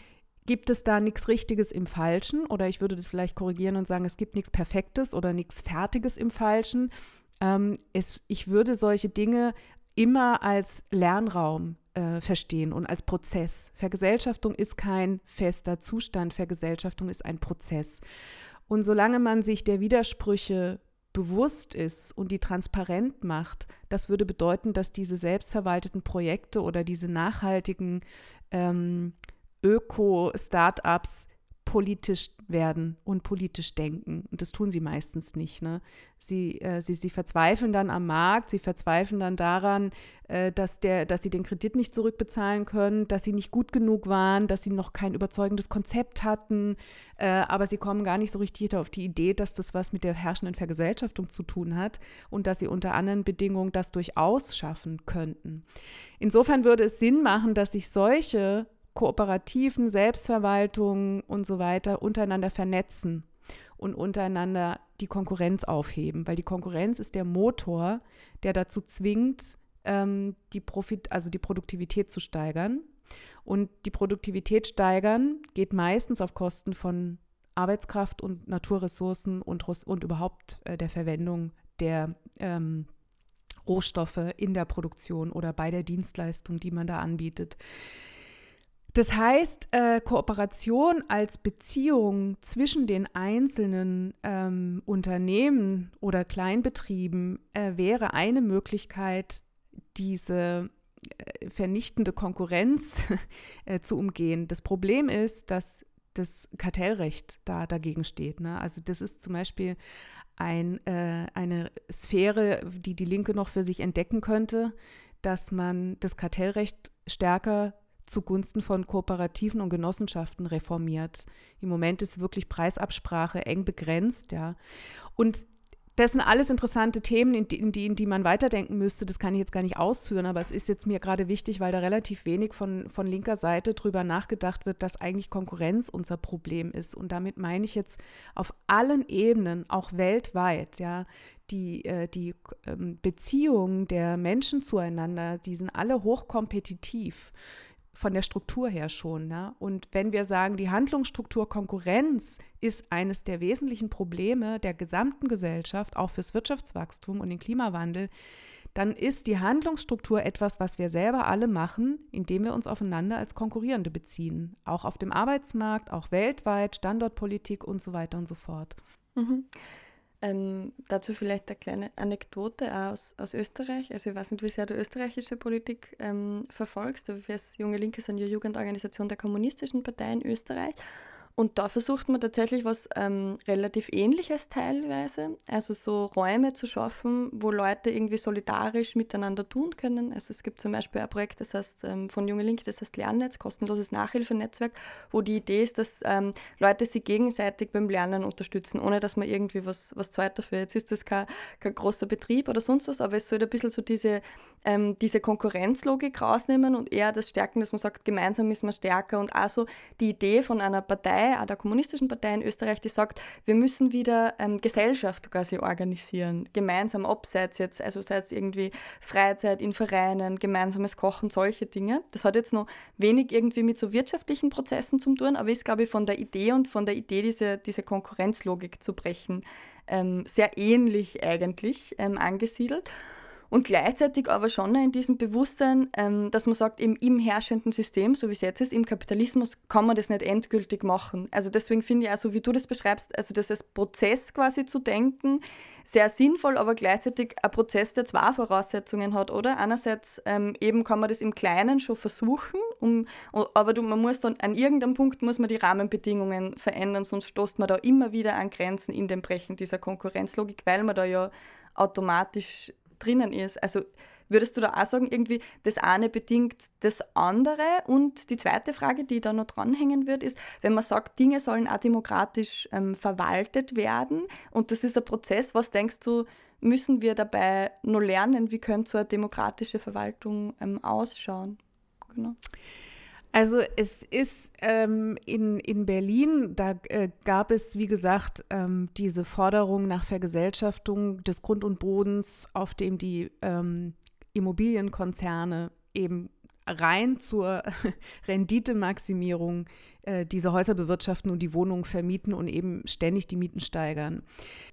gibt es da nichts Richtiges im Falschen oder ich würde das vielleicht korrigieren und sagen, es gibt nichts Perfektes oder nichts Fertiges im Falschen. Ähm, es, ich würde solche Dinge immer als Lernraum äh, verstehen und als Prozess. Vergesellschaftung ist kein fester Zustand, Vergesellschaftung ist ein Prozess. Und solange man sich der Widersprüche bewusst ist und die transparent macht, das würde bedeuten, dass diese selbstverwalteten Projekte oder diese nachhaltigen ähm, Öko-Startups politisch werden und politisch denken. Und das tun sie meistens nicht. Ne? Sie, äh, sie, sie verzweifeln dann am Markt, sie verzweifeln dann daran, äh, dass, der, dass sie den Kredit nicht zurückbezahlen können, dass sie nicht gut genug waren, dass sie noch kein überzeugendes Konzept hatten. Äh, aber sie kommen gar nicht so richtig auf die Idee, dass das was mit der herrschenden Vergesellschaftung zu tun hat und dass sie unter anderen Bedingungen das durchaus schaffen könnten. Insofern würde es Sinn machen, dass sich solche Kooperativen, Selbstverwaltungen und so weiter untereinander vernetzen und untereinander die Konkurrenz aufheben, weil die Konkurrenz ist der Motor, der dazu zwingt, ähm, die Profit, also die Produktivität zu steigern. Und die Produktivität steigern geht meistens auf Kosten von Arbeitskraft und Naturressourcen und, und überhaupt äh, der Verwendung der ähm, Rohstoffe in der Produktion oder bei der Dienstleistung, die man da anbietet. Das heißt, äh, Kooperation als Beziehung zwischen den einzelnen ähm, Unternehmen oder Kleinbetrieben äh, wäre eine Möglichkeit, diese äh, vernichtende Konkurrenz [LAUGHS] äh, zu umgehen. Das Problem ist, dass das Kartellrecht da dagegen steht. Ne? Also das ist zum Beispiel ein, äh, eine Sphäre, die die Linke noch für sich entdecken könnte, dass man das Kartellrecht stärker zugunsten von Kooperativen und Genossenschaften reformiert. Im Moment ist wirklich Preisabsprache eng begrenzt, ja. Und das sind alles interessante Themen, in die, in, die, in die, man weiterdenken müsste. Das kann ich jetzt gar nicht ausführen, aber es ist jetzt mir gerade wichtig, weil da relativ wenig von, von linker Seite drüber nachgedacht wird, dass eigentlich Konkurrenz unser Problem ist. Und damit meine ich jetzt auf allen Ebenen, auch weltweit, ja, die, äh, die ähm, Beziehungen der Menschen zueinander, die sind alle hochkompetitiv von der Struktur her schon. Ne? Und wenn wir sagen, die Handlungsstruktur Konkurrenz ist eines der wesentlichen Probleme der gesamten Gesellschaft, auch fürs Wirtschaftswachstum und den Klimawandel, dann ist die Handlungsstruktur etwas, was wir selber alle machen, indem wir uns aufeinander als Konkurrierende beziehen. Auch auf dem Arbeitsmarkt, auch weltweit, Standortpolitik und so weiter und so fort. Mhm. Ähm, dazu vielleicht eine kleine Anekdote aus, aus Österreich. Also ich weiß nicht, wie sehr du österreichische Politik ähm, verfolgst, aber wir als Junge Linke sind ja Jugendorganisation der Kommunistischen Partei in Österreich. Und da versucht man tatsächlich was ähm, relativ Ähnliches teilweise, also so Räume zu schaffen, wo Leute irgendwie solidarisch miteinander tun können. Also es gibt zum Beispiel ein Projekt, das heißt ähm, von Junge Linke, das heißt Lernnetz, kostenloses Nachhilfenetzwerk, wo die Idee ist, dass ähm, Leute sich gegenseitig beim Lernen unterstützen, ohne dass man irgendwie was, was zahlt dafür. Jetzt ist das kein, kein großer Betrieb oder sonst was, aber es soll ein bisschen so diese, ähm, diese Konkurrenzlogik rausnehmen und eher das Stärken, dass man sagt, gemeinsam ist man stärker und auch so die Idee von einer Partei, Partei, auch der Kommunistischen Partei in Österreich, die sagt, wir müssen wieder ähm, Gesellschaft quasi organisieren, gemeinsam abseits jetzt, also sei es irgendwie Freizeit in Vereinen, gemeinsames Kochen, solche Dinge. Das hat jetzt noch wenig irgendwie mit so wirtschaftlichen Prozessen zu tun, aber ist, glaube ich, von der Idee und von der Idee, diese, diese Konkurrenzlogik zu brechen, ähm, sehr ähnlich eigentlich ähm, angesiedelt. Und gleichzeitig aber schon in diesem Bewusstsein, ähm, dass man sagt, im, im herrschenden System, so wie es jetzt ist, im Kapitalismus, kann man das nicht endgültig machen. Also deswegen finde ich auch so, wie du das beschreibst, also das als Prozess quasi zu denken, sehr sinnvoll, aber gleichzeitig ein Prozess, der zwei Voraussetzungen hat, oder? Einerseits ähm, eben kann man das im Kleinen schon versuchen, um, aber du, man muss dann an irgendeinem Punkt muss man die Rahmenbedingungen verändern, sonst stoßt man da immer wieder an Grenzen in dem Brechen dieser Konkurrenzlogik, weil man da ja automatisch drinnen ist. Also würdest du da auch sagen, irgendwie das eine bedingt das andere? Und die zweite Frage, die da noch dranhängen wird, ist, wenn man sagt, Dinge sollen auch demokratisch ähm, verwaltet werden und das ist ein Prozess, was denkst du, müssen wir dabei nur lernen? Wie könnte so eine demokratische Verwaltung ähm, ausschauen? Genau. Also es ist ähm, in, in Berlin, da äh, gab es, wie gesagt, ähm, diese Forderung nach Vergesellschaftung des Grund und Bodens, auf dem die ähm, Immobilienkonzerne eben rein zur [LAUGHS] Renditemaximierung äh, diese Häuser bewirtschaften und die Wohnungen vermieten und eben ständig die Mieten steigern.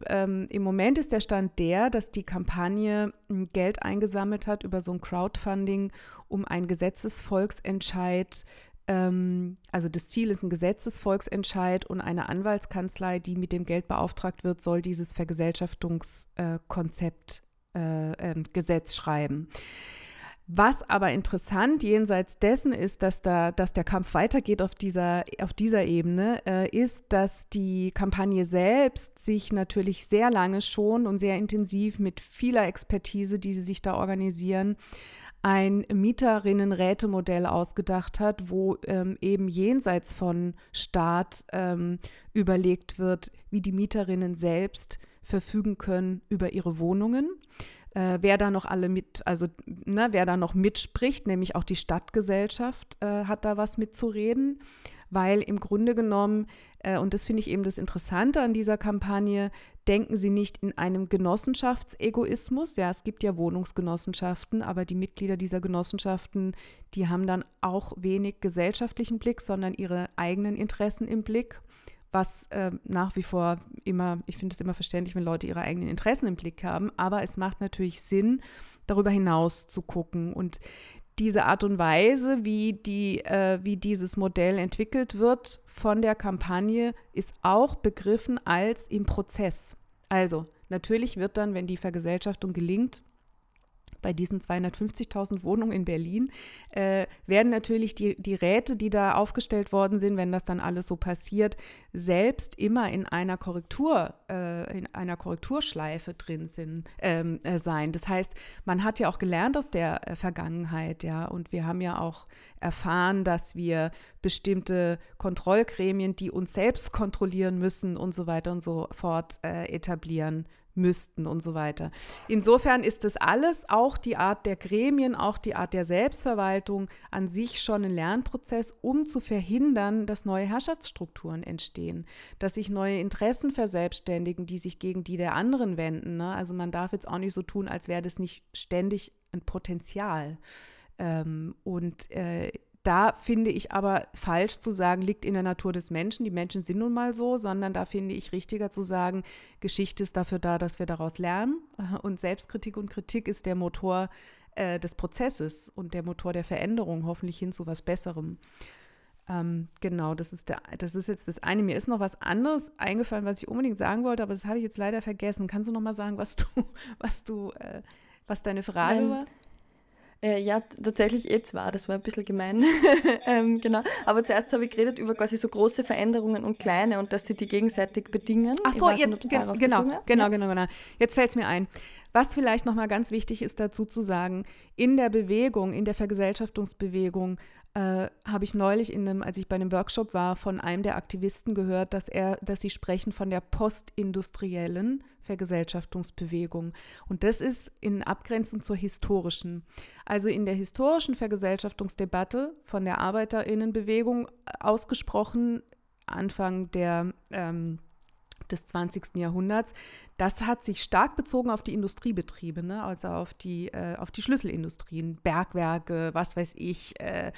Ähm, Im Moment ist der Stand der, dass die Kampagne hm, Geld eingesammelt hat über so ein Crowdfunding, um einen Gesetzesvolksentscheid ähm, also das Ziel ist ein Gesetzesvolksentscheid und eine Anwaltskanzlei, die mit dem Geld beauftragt wird, soll dieses Vergesellschaftungskonzept äh, äh, Gesetz schreiben. Was aber interessant jenseits dessen ist, dass, da, dass der Kampf weitergeht auf dieser, auf dieser Ebene, äh, ist, dass die Kampagne selbst sich natürlich sehr lange schon und sehr intensiv mit vieler Expertise, die sie sich da organisieren, ein Mieterinnen-Rätemodell ausgedacht hat, wo ähm, eben jenseits von Staat ähm, überlegt wird, wie die Mieterinnen selbst verfügen können über ihre Wohnungen äh, wer da noch alle mit, also ne, wer da noch mitspricht, nämlich auch die Stadtgesellschaft äh, hat da was mitzureden, weil im Grunde genommen, äh, und das finde ich eben das Interessante an dieser Kampagne, denken sie nicht in einem Genossenschaftsegoismus. Ja, es gibt ja Wohnungsgenossenschaften, aber die Mitglieder dieser Genossenschaften, die haben dann auch wenig gesellschaftlichen Blick, sondern ihre eigenen Interessen im Blick was äh, nach wie vor immer, ich finde es immer verständlich, wenn Leute ihre eigenen Interessen im Blick haben, aber es macht natürlich Sinn, darüber hinaus zu gucken und diese Art und Weise, wie, die, äh, wie dieses Modell entwickelt wird von der Kampagne, ist auch begriffen als im Prozess. Also natürlich wird dann, wenn die Vergesellschaftung gelingt, bei diesen 250.000 Wohnungen in Berlin, äh, werden natürlich die, die Räte, die da aufgestellt worden sind, wenn das dann alles so passiert, selbst immer in einer Korrektur, äh, in einer Korrekturschleife drin sind, ähm, äh, sein. Das heißt, man hat ja auch gelernt aus der äh, Vergangenheit, ja, und wir haben ja auch erfahren, dass wir bestimmte Kontrollgremien, die uns selbst kontrollieren müssen und so weiter und so fort äh, etablieren müssten und so weiter. Insofern ist das alles, auch die Art der Gremien, auch die Art der Selbstverwaltung an sich schon ein Lernprozess, um zu verhindern, dass neue Herrschaftsstrukturen entstehen, dass sich neue Interessen verselbstständigen, die sich gegen die der anderen wenden. Ne? Also man darf jetzt auch nicht so tun, als wäre das nicht ständig ein Potenzial. Ähm, und äh, da finde ich aber falsch zu sagen, liegt in der Natur des Menschen, die Menschen sind nun mal so, sondern da finde ich richtiger zu sagen, Geschichte ist dafür da, dass wir daraus lernen [LAUGHS] und Selbstkritik und Kritik ist der Motor äh, des Prozesses und der Motor der Veränderung, hoffentlich hin zu was Besserem. Ähm, genau, das ist, der, das ist jetzt das eine. Mir ist noch was anderes eingefallen, was ich unbedingt sagen wollte, aber das habe ich jetzt leider vergessen. Kannst du noch mal sagen, was du, [LAUGHS] was du, äh, was deine Frage Nein. war? Äh, ja, tatsächlich eh zwar, das war ein bisschen gemein. [LAUGHS] ähm, genau. Aber zuerst habe ich geredet über quasi so große Veränderungen und kleine und dass sie die gegenseitig bedingen. Ach so, jetzt, nicht, ge genau, genau, genau, genau. Jetzt fällt es mir ein. Was vielleicht nochmal ganz wichtig ist dazu zu sagen, in der Bewegung, in der Vergesellschaftungsbewegung äh, habe ich neulich in einem, als ich bei einem Workshop war, von einem der Aktivisten gehört, dass er, dass sie sprechen von der postindustriellen Vergesellschaftungsbewegung. Und das ist in Abgrenzung zur historischen. Also in der historischen Vergesellschaftungsdebatte von der Arbeiterinnenbewegung ausgesprochen Anfang der ähm, des 20. Jahrhunderts, das hat sich stark bezogen auf die Industriebetriebe, ne? also auf die, äh, auf die Schlüsselindustrien, Bergwerke, was weiß ich, äh,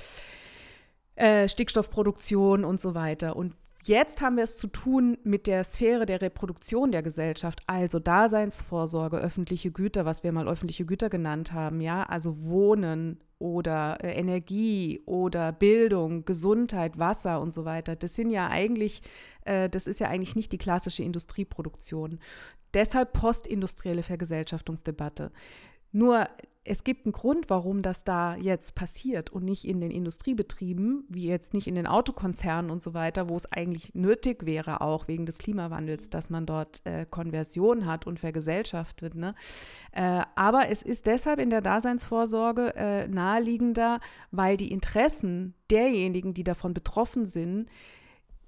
äh, Stickstoffproduktion und so weiter. Und Jetzt haben wir es zu tun mit der Sphäre der Reproduktion der Gesellschaft, also Daseinsvorsorge, öffentliche Güter, was wir mal öffentliche Güter genannt haben, ja, also Wohnen oder äh, Energie oder Bildung, Gesundheit, Wasser und so weiter. Das sind ja eigentlich, äh, das ist ja eigentlich nicht die klassische Industrieproduktion. Deshalb postindustrielle Vergesellschaftungsdebatte. Nur es gibt einen Grund, warum das da jetzt passiert und nicht in den Industriebetrieben, wie jetzt nicht in den Autokonzernen und so weiter, wo es eigentlich nötig wäre, auch wegen des Klimawandels, dass man dort äh, Konversion hat und vergesellschaftet. Ne? Äh, aber es ist deshalb in der Daseinsvorsorge äh, naheliegender, weil die Interessen derjenigen, die davon betroffen sind,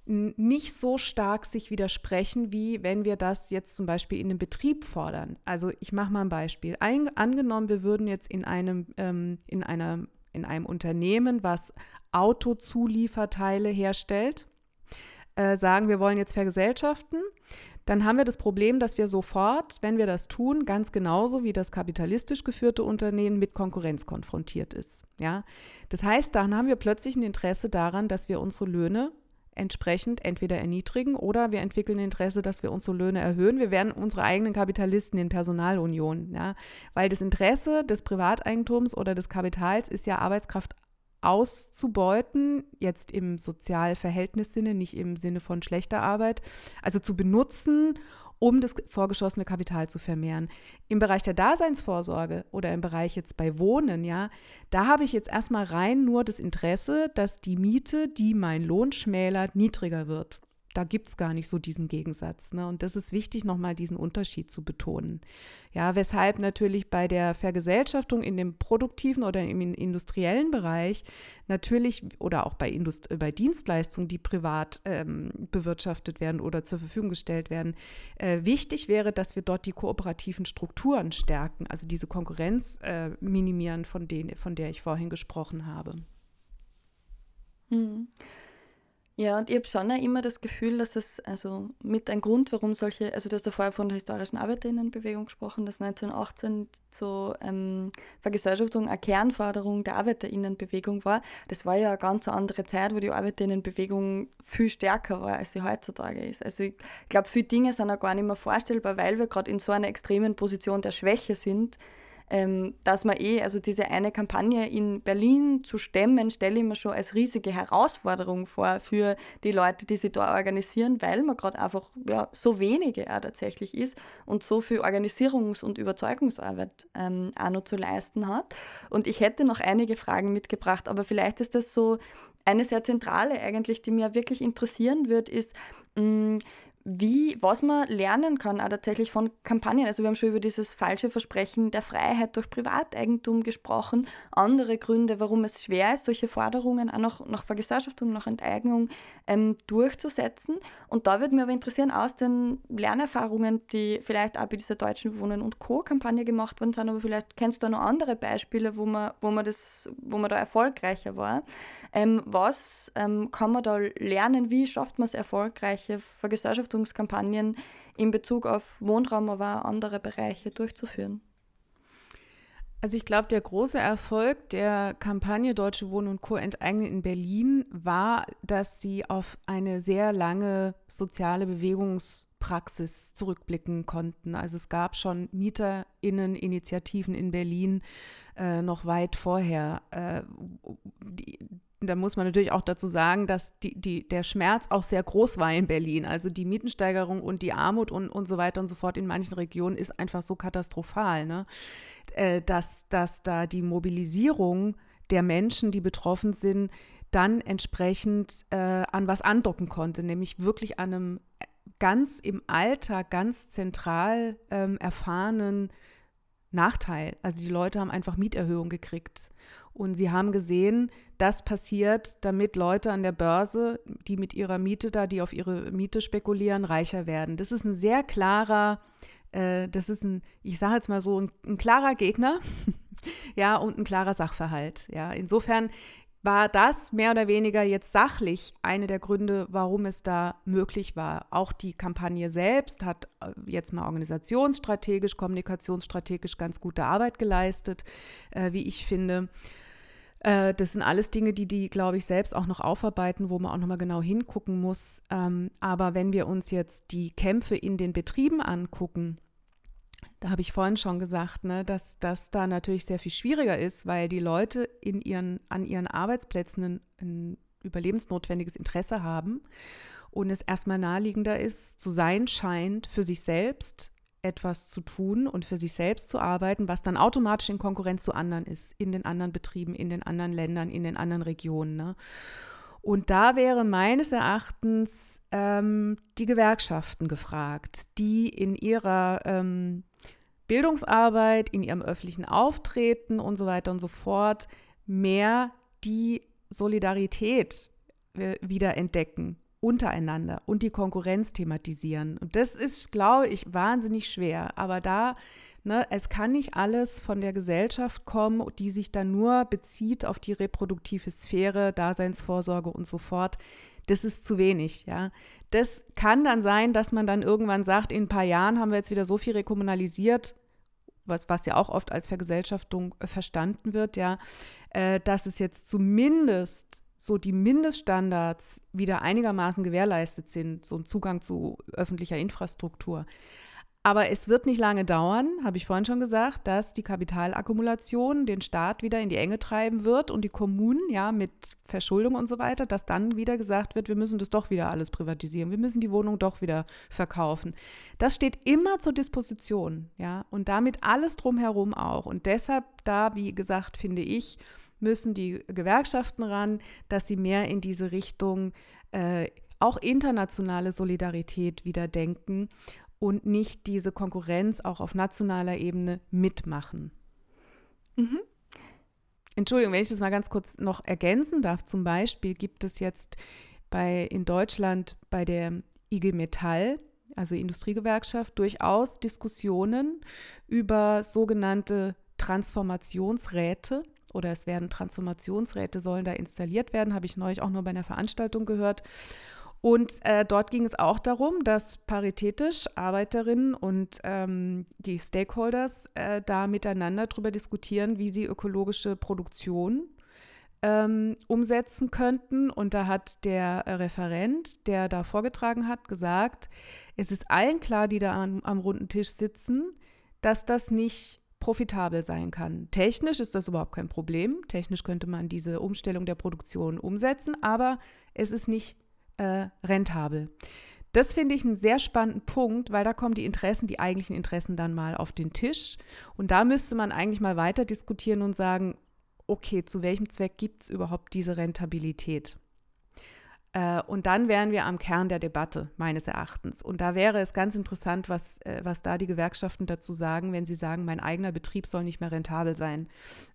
nicht so stark sich widersprechen, wie wenn wir das jetzt zum Beispiel in einem Betrieb fordern. Also ich mache mal ein Beispiel. Ein, angenommen, wir würden jetzt in einem, ähm, in, einer, in einem Unternehmen, was Autozulieferteile herstellt, äh, sagen, wir wollen jetzt vergesellschaften, dann haben wir das Problem, dass wir sofort, wenn wir das tun, ganz genauso wie das kapitalistisch geführte Unternehmen mit Konkurrenz konfrontiert ist. Ja? Das heißt, dann haben wir plötzlich ein Interesse daran, dass wir unsere Löhne entsprechend entweder erniedrigen oder wir entwickeln Interesse, dass wir unsere Löhne erhöhen. Wir werden unsere eigenen Kapitalisten in Personalunion, ja, weil das Interesse des Privateigentums oder des Kapitals ist ja Arbeitskraft auszubeuten, jetzt im Sozialverhältnissinne, nicht im Sinne von schlechter Arbeit, also zu benutzen, um das vorgeschossene Kapital zu vermehren. Im Bereich der Daseinsvorsorge oder im Bereich jetzt bei Wohnen, ja, da habe ich jetzt erstmal rein nur das Interesse, dass die Miete, die mein Lohn schmälert, niedriger wird da gibt es gar nicht so diesen Gegensatz. Ne? Und das ist wichtig, nochmal diesen Unterschied zu betonen. Ja, weshalb natürlich bei der Vergesellschaftung in dem produktiven oder im industriellen Bereich natürlich oder auch bei, Indust bei Dienstleistungen, die privat ähm, bewirtschaftet werden oder zur Verfügung gestellt werden, äh, wichtig wäre, dass wir dort die kooperativen Strukturen stärken, also diese Konkurrenz äh, minimieren, von, denen, von der ich vorhin gesprochen habe. Hm. Ja, und ich habe schon auch immer das Gefühl, dass es also mit ein Grund, warum solche, also du hast ja vorher von der historischen Arbeiterinnenbewegung gesprochen, dass 1918 so ähm, Vergesellschaftung eine Kernforderung der Arbeiterinnenbewegung war. Das war ja eine ganz andere Zeit, wo die Arbeiterinnenbewegung viel stärker war, als sie heutzutage ist. Also ich glaube, viele Dinge sind auch gar nicht mehr vorstellbar, weil wir gerade in so einer extremen Position der Schwäche sind, dass man eh, also diese eine Kampagne in Berlin zu stemmen, stelle ich mir schon als riesige Herausforderung vor für die Leute, die sich da organisieren, weil man gerade einfach ja, so wenige auch tatsächlich ist und so viel Organisierungs- und Überzeugungsarbeit ähm, auch noch zu leisten hat. Und ich hätte noch einige Fragen mitgebracht, aber vielleicht ist das so eine sehr zentrale eigentlich, die mir wirklich interessieren wird, ist, mh, mm, wie, was man lernen kann, auch tatsächlich von Kampagnen. Also wir haben schon über dieses falsche Versprechen der Freiheit durch Privateigentum gesprochen. Andere Gründe, warum es schwer ist, solche Forderungen auch noch nach Vergesellschaftung, nach Enteignung ähm, durchzusetzen. Und da würde mich aber interessieren, aus den Lernerfahrungen, die vielleicht auch bei dieser Deutschen Wohnen und Co-Kampagne gemacht worden sind, aber vielleicht kennst du noch andere Beispiele, wo man, wo man, das, wo man da erfolgreicher war. Ähm, was ähm, kann man da lernen? Wie schafft man es erfolgreiche Vergesellschaftungskampagnen in Bezug auf Wohnraum, aber auch andere Bereiche durchzuführen? Also ich glaube, der große Erfolg der Kampagne Deutsche Wohnen und Co. enteignen in Berlin war, dass sie auf eine sehr lange soziale Bewegungspraxis zurückblicken konnten. Also es gab schon Mieterinneninitiativen in Berlin äh, noch weit vorher, äh, die, da muss man natürlich auch dazu sagen, dass die, die, der Schmerz auch sehr groß war in Berlin. Also die Mietensteigerung und die Armut und, und so weiter und so fort in manchen Regionen ist einfach so katastrophal, ne? Äh, dass, dass da die Mobilisierung der Menschen, die betroffen sind, dann entsprechend äh, an was andocken konnte, nämlich wirklich an einem ganz im Alltag, ganz zentral ähm, erfahrenen Nachteil. Also die Leute haben einfach Mieterhöhung gekriegt. Und sie haben gesehen, das passiert, damit Leute an der Börse, die mit ihrer Miete da, die auf ihre Miete spekulieren, reicher werden. Das ist ein sehr klarer, äh, das ist ein, ich sage jetzt mal so, ein, ein klarer Gegner, [LAUGHS] ja, und ein klarer Sachverhalt. Ja, insofern war das mehr oder weniger jetzt sachlich eine der Gründe, warum es da möglich war. Auch die Kampagne selbst hat äh, jetzt mal organisationsstrategisch, kommunikationsstrategisch ganz gute Arbeit geleistet, äh, wie ich finde. Äh, das sind alles Dinge, die die, glaube ich, selbst auch noch aufarbeiten, wo man auch nochmal genau hingucken muss. Ähm, aber wenn wir uns jetzt die Kämpfe in den Betrieben angucken, da habe ich vorhin schon gesagt, ne, dass das da natürlich sehr viel schwieriger ist, weil die Leute in ihren, an ihren Arbeitsplätzen ein, ein überlebensnotwendiges Interesse haben und es erstmal naheliegender ist, zu sein scheint, für sich selbst etwas zu tun und für sich selbst zu arbeiten, was dann automatisch in Konkurrenz zu anderen ist, in den anderen Betrieben, in den anderen Ländern, in den anderen Regionen. Ne? Und da wäre meines Erachtens ähm, die Gewerkschaften gefragt, die in ihrer ähm, Bildungsarbeit, in ihrem öffentlichen Auftreten und so weiter und so fort mehr die Solidarität äh, wieder entdecken untereinander und die Konkurrenz thematisieren. Und das ist, glaube ich, wahnsinnig schwer. Aber da, ne, es kann nicht alles von der Gesellschaft kommen, die sich dann nur bezieht auf die reproduktive Sphäre, Daseinsvorsorge und so fort. Das ist zu wenig, ja. Das kann dann sein, dass man dann irgendwann sagt, in ein paar Jahren haben wir jetzt wieder so viel rekommunalisiert, was, was ja auch oft als Vergesellschaftung äh, verstanden wird, ja, äh, dass es jetzt zumindest so die Mindeststandards wieder einigermaßen gewährleistet sind, so ein Zugang zu öffentlicher Infrastruktur. Aber es wird nicht lange dauern, habe ich vorhin schon gesagt, dass die Kapitalakkumulation den Staat wieder in die Enge treiben wird und die Kommunen, ja, mit Verschuldung und so weiter, dass dann wieder gesagt wird, wir müssen das doch wieder alles privatisieren, wir müssen die Wohnung doch wieder verkaufen. Das steht immer zur Disposition, ja, und damit alles drumherum auch. Und deshalb da, wie gesagt, finde ich, müssen die Gewerkschaften ran, dass sie mehr in diese Richtung äh, auch internationale Solidarität wieder denken und nicht diese Konkurrenz auch auf nationaler Ebene mitmachen. Mhm. Entschuldigung, wenn ich das mal ganz kurz noch ergänzen darf. Zum Beispiel gibt es jetzt bei, in Deutschland bei der IG Metall, also Industriegewerkschaft, durchaus Diskussionen über sogenannte Transformationsräte oder es werden Transformationsräte, sollen da installiert werden, habe ich neulich auch nur bei einer Veranstaltung gehört. Und äh, dort ging es auch darum, dass paritätisch Arbeiterinnen und ähm, die Stakeholders äh, da miteinander darüber diskutieren, wie sie ökologische Produktion ähm, umsetzen könnten. Und da hat der Referent, der da vorgetragen hat, gesagt, es ist allen klar, die da am, am runden Tisch sitzen, dass das nicht profitabel sein kann. Technisch ist das überhaupt kein Problem. Technisch könnte man diese Umstellung der Produktion umsetzen, aber es ist nicht äh, rentabel. Das finde ich einen sehr spannenden Punkt, weil da kommen die Interessen, die eigentlichen Interessen dann mal auf den Tisch. Und da müsste man eigentlich mal weiter diskutieren und sagen, okay, zu welchem Zweck gibt es überhaupt diese Rentabilität? Äh, und dann wären wir am Kern der Debatte, meines Erachtens. Und da wäre es ganz interessant, was, äh, was da die Gewerkschaften dazu sagen, wenn sie sagen, mein eigener Betrieb soll nicht mehr rentabel sein.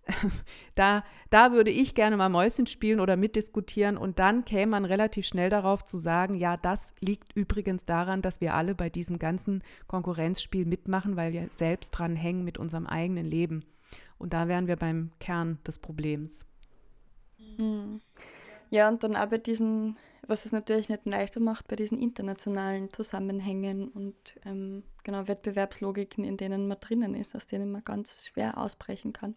[LAUGHS] da, da würde ich gerne mal Mäuschen spielen oder mitdiskutieren und dann käme man relativ schnell darauf zu sagen, ja, das liegt übrigens daran, dass wir alle bei diesem ganzen Konkurrenzspiel mitmachen, weil wir selbst dran hängen mit unserem eigenen Leben. Und da wären wir beim Kern des Problems. Mhm. Ja, und dann bei diesen was es natürlich nicht leichter macht bei diesen internationalen Zusammenhängen und ähm, genau Wettbewerbslogiken, in denen man drinnen ist, aus denen man ganz schwer ausbrechen kann.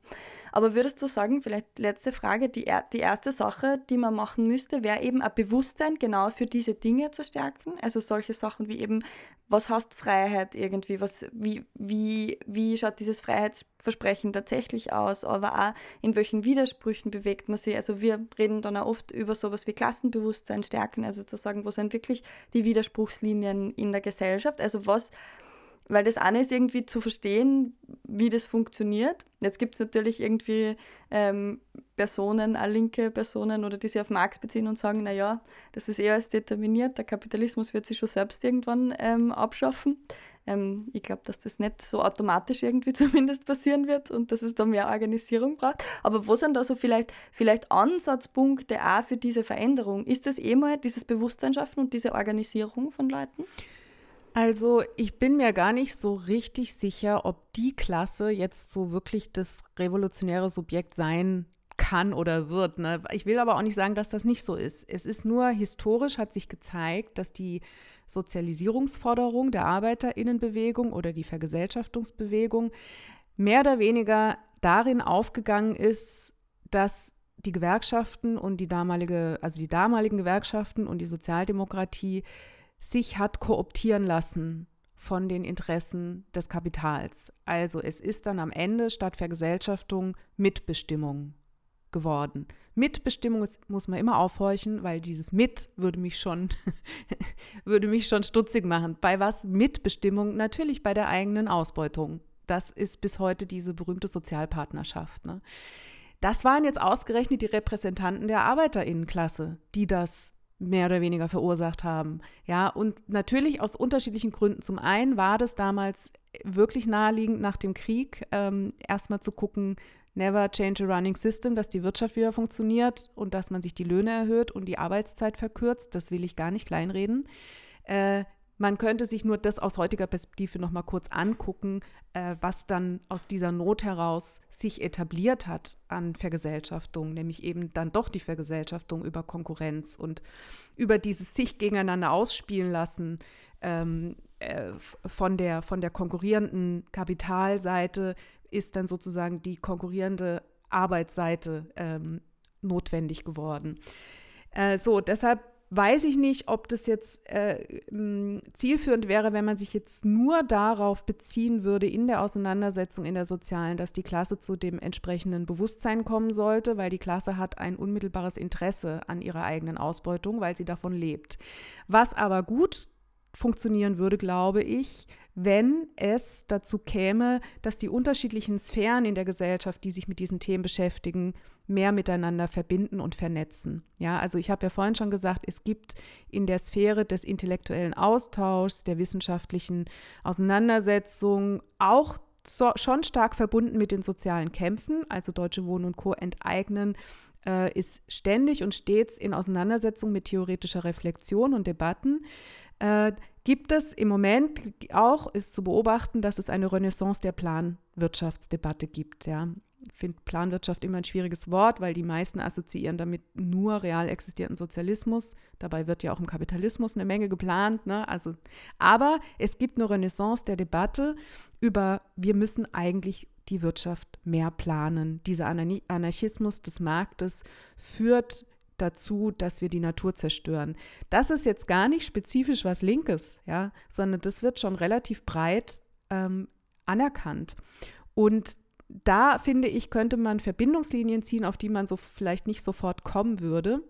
Aber würdest du sagen, vielleicht letzte Frage, die, die erste Sache, die man machen müsste, wäre eben ein Bewusstsein genau für diese Dinge zu stärken? Also solche Sachen wie eben, was heißt Freiheit irgendwie, was, wie, wie, wie schaut dieses Freiheitsversprechen tatsächlich aus, aber auch in welchen Widersprüchen bewegt man sich. Also wir reden dann auch oft über sowas wie Klassenbewusstsein stärken, also zu sagen, wo sind wirklich die Widerspruchslinien in der Gesellschaft, also was weil das eine ist irgendwie zu verstehen, wie das funktioniert. Jetzt gibt es natürlich irgendwie ähm, Personen, linke Personen oder die sich auf Marx beziehen und sagen, naja, das ist eher als determiniert, der Kapitalismus wird sich schon selbst irgendwann ähm, abschaffen. Ähm, ich glaube, dass das nicht so automatisch irgendwie [LAUGHS] zumindest passieren wird und dass es da mehr Organisierung braucht. Aber wo sind da so vielleicht, vielleicht Ansatzpunkte auch für diese Veränderung? Ist das eh mal dieses Bewusstsein schaffen und diese Organisierung von Leuten? Also ich bin mir gar nicht so richtig sicher, ob die Klasse jetzt so wirklich das revolutionäre Subjekt sein kann oder wird. Ne? Ich will aber auch nicht sagen, dass das nicht so ist. Es ist nur historisch hat sich gezeigt, dass die Sozialisierungsforderung der Arbeiterinnenbewegung oder die Vergesellschaftungsbewegung mehr oder weniger darin aufgegangen ist, dass die Gewerkschaften und die damalige, also die damaligen Gewerkschaften und die Sozialdemokratie sich hat kooptieren lassen von den Interessen des Kapitals. Also es ist dann am Ende statt Vergesellschaftung Mitbestimmung geworden. Mitbestimmung ist, muss man immer aufhorchen, weil dieses mit würde mich schon [LAUGHS] würde mich schon stutzig machen. Bei was Mitbestimmung? Natürlich bei der eigenen Ausbeutung. Das ist bis heute diese berühmte Sozialpartnerschaft. Ne? Das waren jetzt ausgerechnet die Repräsentanten der Arbeiterinnenklasse, die das mehr oder weniger verursacht haben. Ja, und natürlich aus unterschiedlichen Gründen. Zum einen war das damals wirklich naheliegend nach dem Krieg, ähm, erstmal zu gucken, never change a running system, dass die Wirtschaft wieder funktioniert und dass man sich die Löhne erhöht und die Arbeitszeit verkürzt. Das will ich gar nicht kleinreden. Äh, man könnte sich nur das aus heutiger Perspektive noch mal kurz angucken, äh, was dann aus dieser Not heraus sich etabliert hat an Vergesellschaftung, nämlich eben dann doch die Vergesellschaftung über Konkurrenz und über dieses sich gegeneinander ausspielen lassen ähm, äh, von, der, von der konkurrierenden Kapitalseite ist dann sozusagen die konkurrierende Arbeitsseite ähm, notwendig geworden. Äh, so, deshalb weiß ich nicht, ob das jetzt äh, zielführend wäre, wenn man sich jetzt nur darauf beziehen würde in der Auseinandersetzung in der sozialen, dass die Klasse zu dem entsprechenden Bewusstsein kommen sollte, weil die Klasse hat ein unmittelbares Interesse an ihrer eigenen Ausbeutung, weil sie davon lebt. Was aber gut funktionieren würde, glaube ich, wenn es dazu käme, dass die unterschiedlichen Sphären in der Gesellschaft, die sich mit diesen Themen beschäftigen, mehr miteinander verbinden und vernetzen. Ja, also ich habe ja vorhin schon gesagt, es gibt in der Sphäre des intellektuellen Austauschs, der wissenschaftlichen Auseinandersetzung auch so, schon stark verbunden mit den sozialen Kämpfen, also Deutsche Wohnen und Co. enteignen, äh, ist ständig und stets in Auseinandersetzung mit theoretischer Reflexion und Debatten. Äh, gibt es im Moment auch, ist zu beobachten, dass es eine Renaissance der Planwirtschaftsdebatte gibt. Ja. Finde Planwirtschaft immer ein schwieriges Wort, weil die meisten assoziieren damit nur real existierenden Sozialismus. Dabei wird ja auch im Kapitalismus eine Menge geplant. Ne? Also, aber es gibt eine Renaissance der Debatte über, wir müssen eigentlich die Wirtschaft mehr planen. Dieser Anarchismus des Marktes führt dazu, dass wir die Natur zerstören. Das ist jetzt gar nicht spezifisch was Linkes, ja, sondern das wird schon relativ breit ähm, anerkannt. Und da finde ich, könnte man Verbindungslinien ziehen, auf die man so vielleicht nicht sofort kommen würde,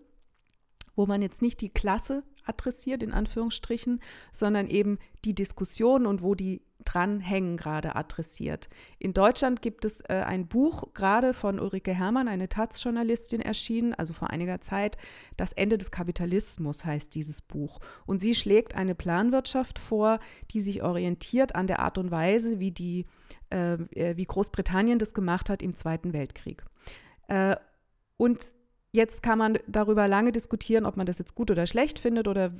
wo man jetzt nicht die Klasse adressiert, in Anführungsstrichen, sondern eben die Diskussion und wo die dranhängen gerade adressiert. In Deutschland gibt es äh, ein Buch gerade von Ulrike Herrmann, eine Taz-Journalistin, erschienen, also vor einiger Zeit. Das Ende des Kapitalismus heißt dieses Buch. Und sie schlägt eine Planwirtschaft vor, die sich orientiert an der Art und Weise, wie, die, äh, äh wie Großbritannien das gemacht hat im Zweiten Weltkrieg. Äh, und Jetzt kann man darüber lange diskutieren, ob man das jetzt gut oder schlecht findet oder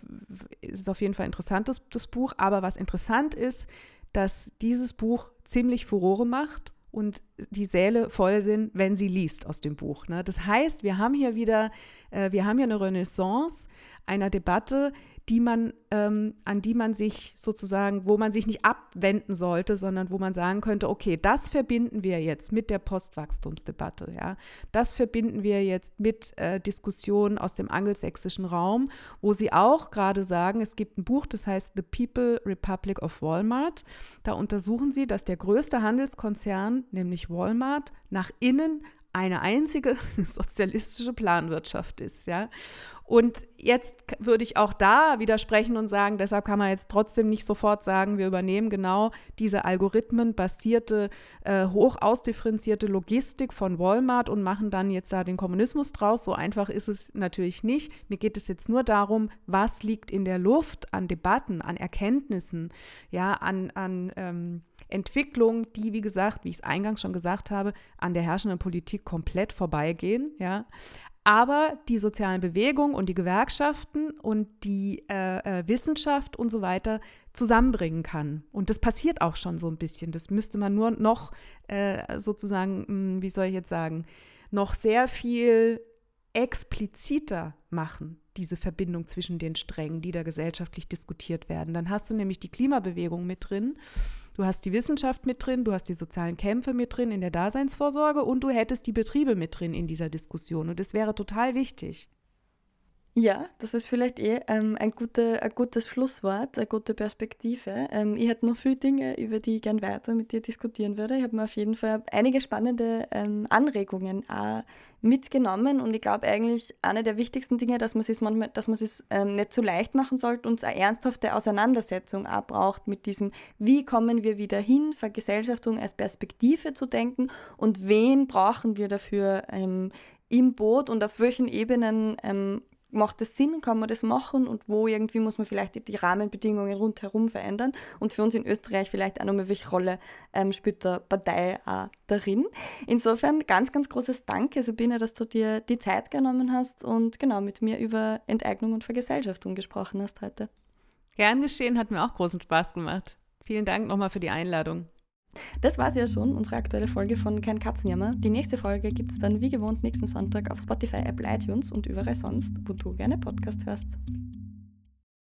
ist es auf jeden Fall interessant, das, das Buch. Aber was interessant ist, dass dieses Buch ziemlich Furore macht und die Säle voll sind, wenn sie liest aus dem Buch. Ne? Das heißt, wir haben hier wieder, äh, wir haben hier eine Renaissance einer Debatte, die man, ähm, an die man sich sozusagen, wo man sich nicht abwenden sollte, sondern wo man sagen könnte, okay, das verbinden wir jetzt mit der Postwachstumsdebatte, ja. Das verbinden wir jetzt mit äh, Diskussionen aus dem angelsächsischen Raum, wo sie auch gerade sagen, es gibt ein Buch, das heißt The People Republic of Walmart. Da untersuchen sie, dass der größte Handelskonzern, nämlich Walmart, nach innen eine einzige [LAUGHS] sozialistische Planwirtschaft ist, ja. Und jetzt würde ich auch da widersprechen und sagen, deshalb kann man jetzt trotzdem nicht sofort sagen, wir übernehmen genau diese algorithmenbasierte, äh, hoch ausdifferenzierte Logistik von Walmart und machen dann jetzt da den Kommunismus draus. So einfach ist es natürlich nicht. Mir geht es jetzt nur darum, was liegt in der Luft an Debatten, an Erkenntnissen, ja, an, an ähm, Entwicklungen, die, wie gesagt, wie ich es eingangs schon gesagt habe, an der herrschenden Politik komplett vorbeigehen, ja aber die sozialen Bewegungen und die Gewerkschaften und die äh, äh, Wissenschaft und so weiter zusammenbringen kann. Und das passiert auch schon so ein bisschen. Das müsste man nur noch äh, sozusagen, mh, hm, wie soll ich jetzt sagen, noch sehr viel expliziter machen, diese Verbindung zwischen den Strängen, die da gesellschaftlich diskutiert werden. Dann hast du nämlich die Klimabewegung mit drin, du hast die Wissenschaft mit drin, du hast die sozialen Kämpfe mit drin in der Daseinsvorsorge und du hättest die Betriebe mit drin in dieser Diskussion. Und das wäre total wichtig. Ja, das ist vielleicht eh ähm, ein, gute, ein gutes Schlusswort, eine gute Perspektive. Ähm, ich hätte noch viele Dinge, über die ich gerne weiter mit dir diskutieren würde. Ich habe mir auf jeden Fall einige spannende ähm, Anregungen auch mitgenommen und ich glaube eigentlich eine der wichtigsten Dinge, dass man es manchmal, dass man es ähm, nicht zu leicht machen sollte und eine ernsthafte Auseinandersetzung auch braucht mit diesem, wie kommen wir wieder hin, Vergesellschaftung als Perspektive zu denken und wen brauchen wir dafür ähm, im Boot und auf welchen Ebenen ähm, macht das Sinn, kann man das machen und wo irgendwie muss man vielleicht die, Rahmenbedingungen rundherum verändern und für uns in Österreich vielleicht auch nochmal, welche Rolle ähm, spielt der Partei auch darin. Insofern ganz, ganz großes Danke, Sabine, dass du dir die Zeit genommen hast und genau mit mir über Enteignung und Vergesellschaftung gesprochen hast heute. Gern geschehen, hat mir auch großen Spaß gemacht. Vielen Dank nochmal für die Einladung. Das war es ja schon, unsere aktuelle Folge von Kein Katzenjammer. Die nächste Folge gibt es dann wie gewohnt nächsten Sonntag auf Spotify, Apple, iTunes und überall sonst, wo du gerne Podcast hörst.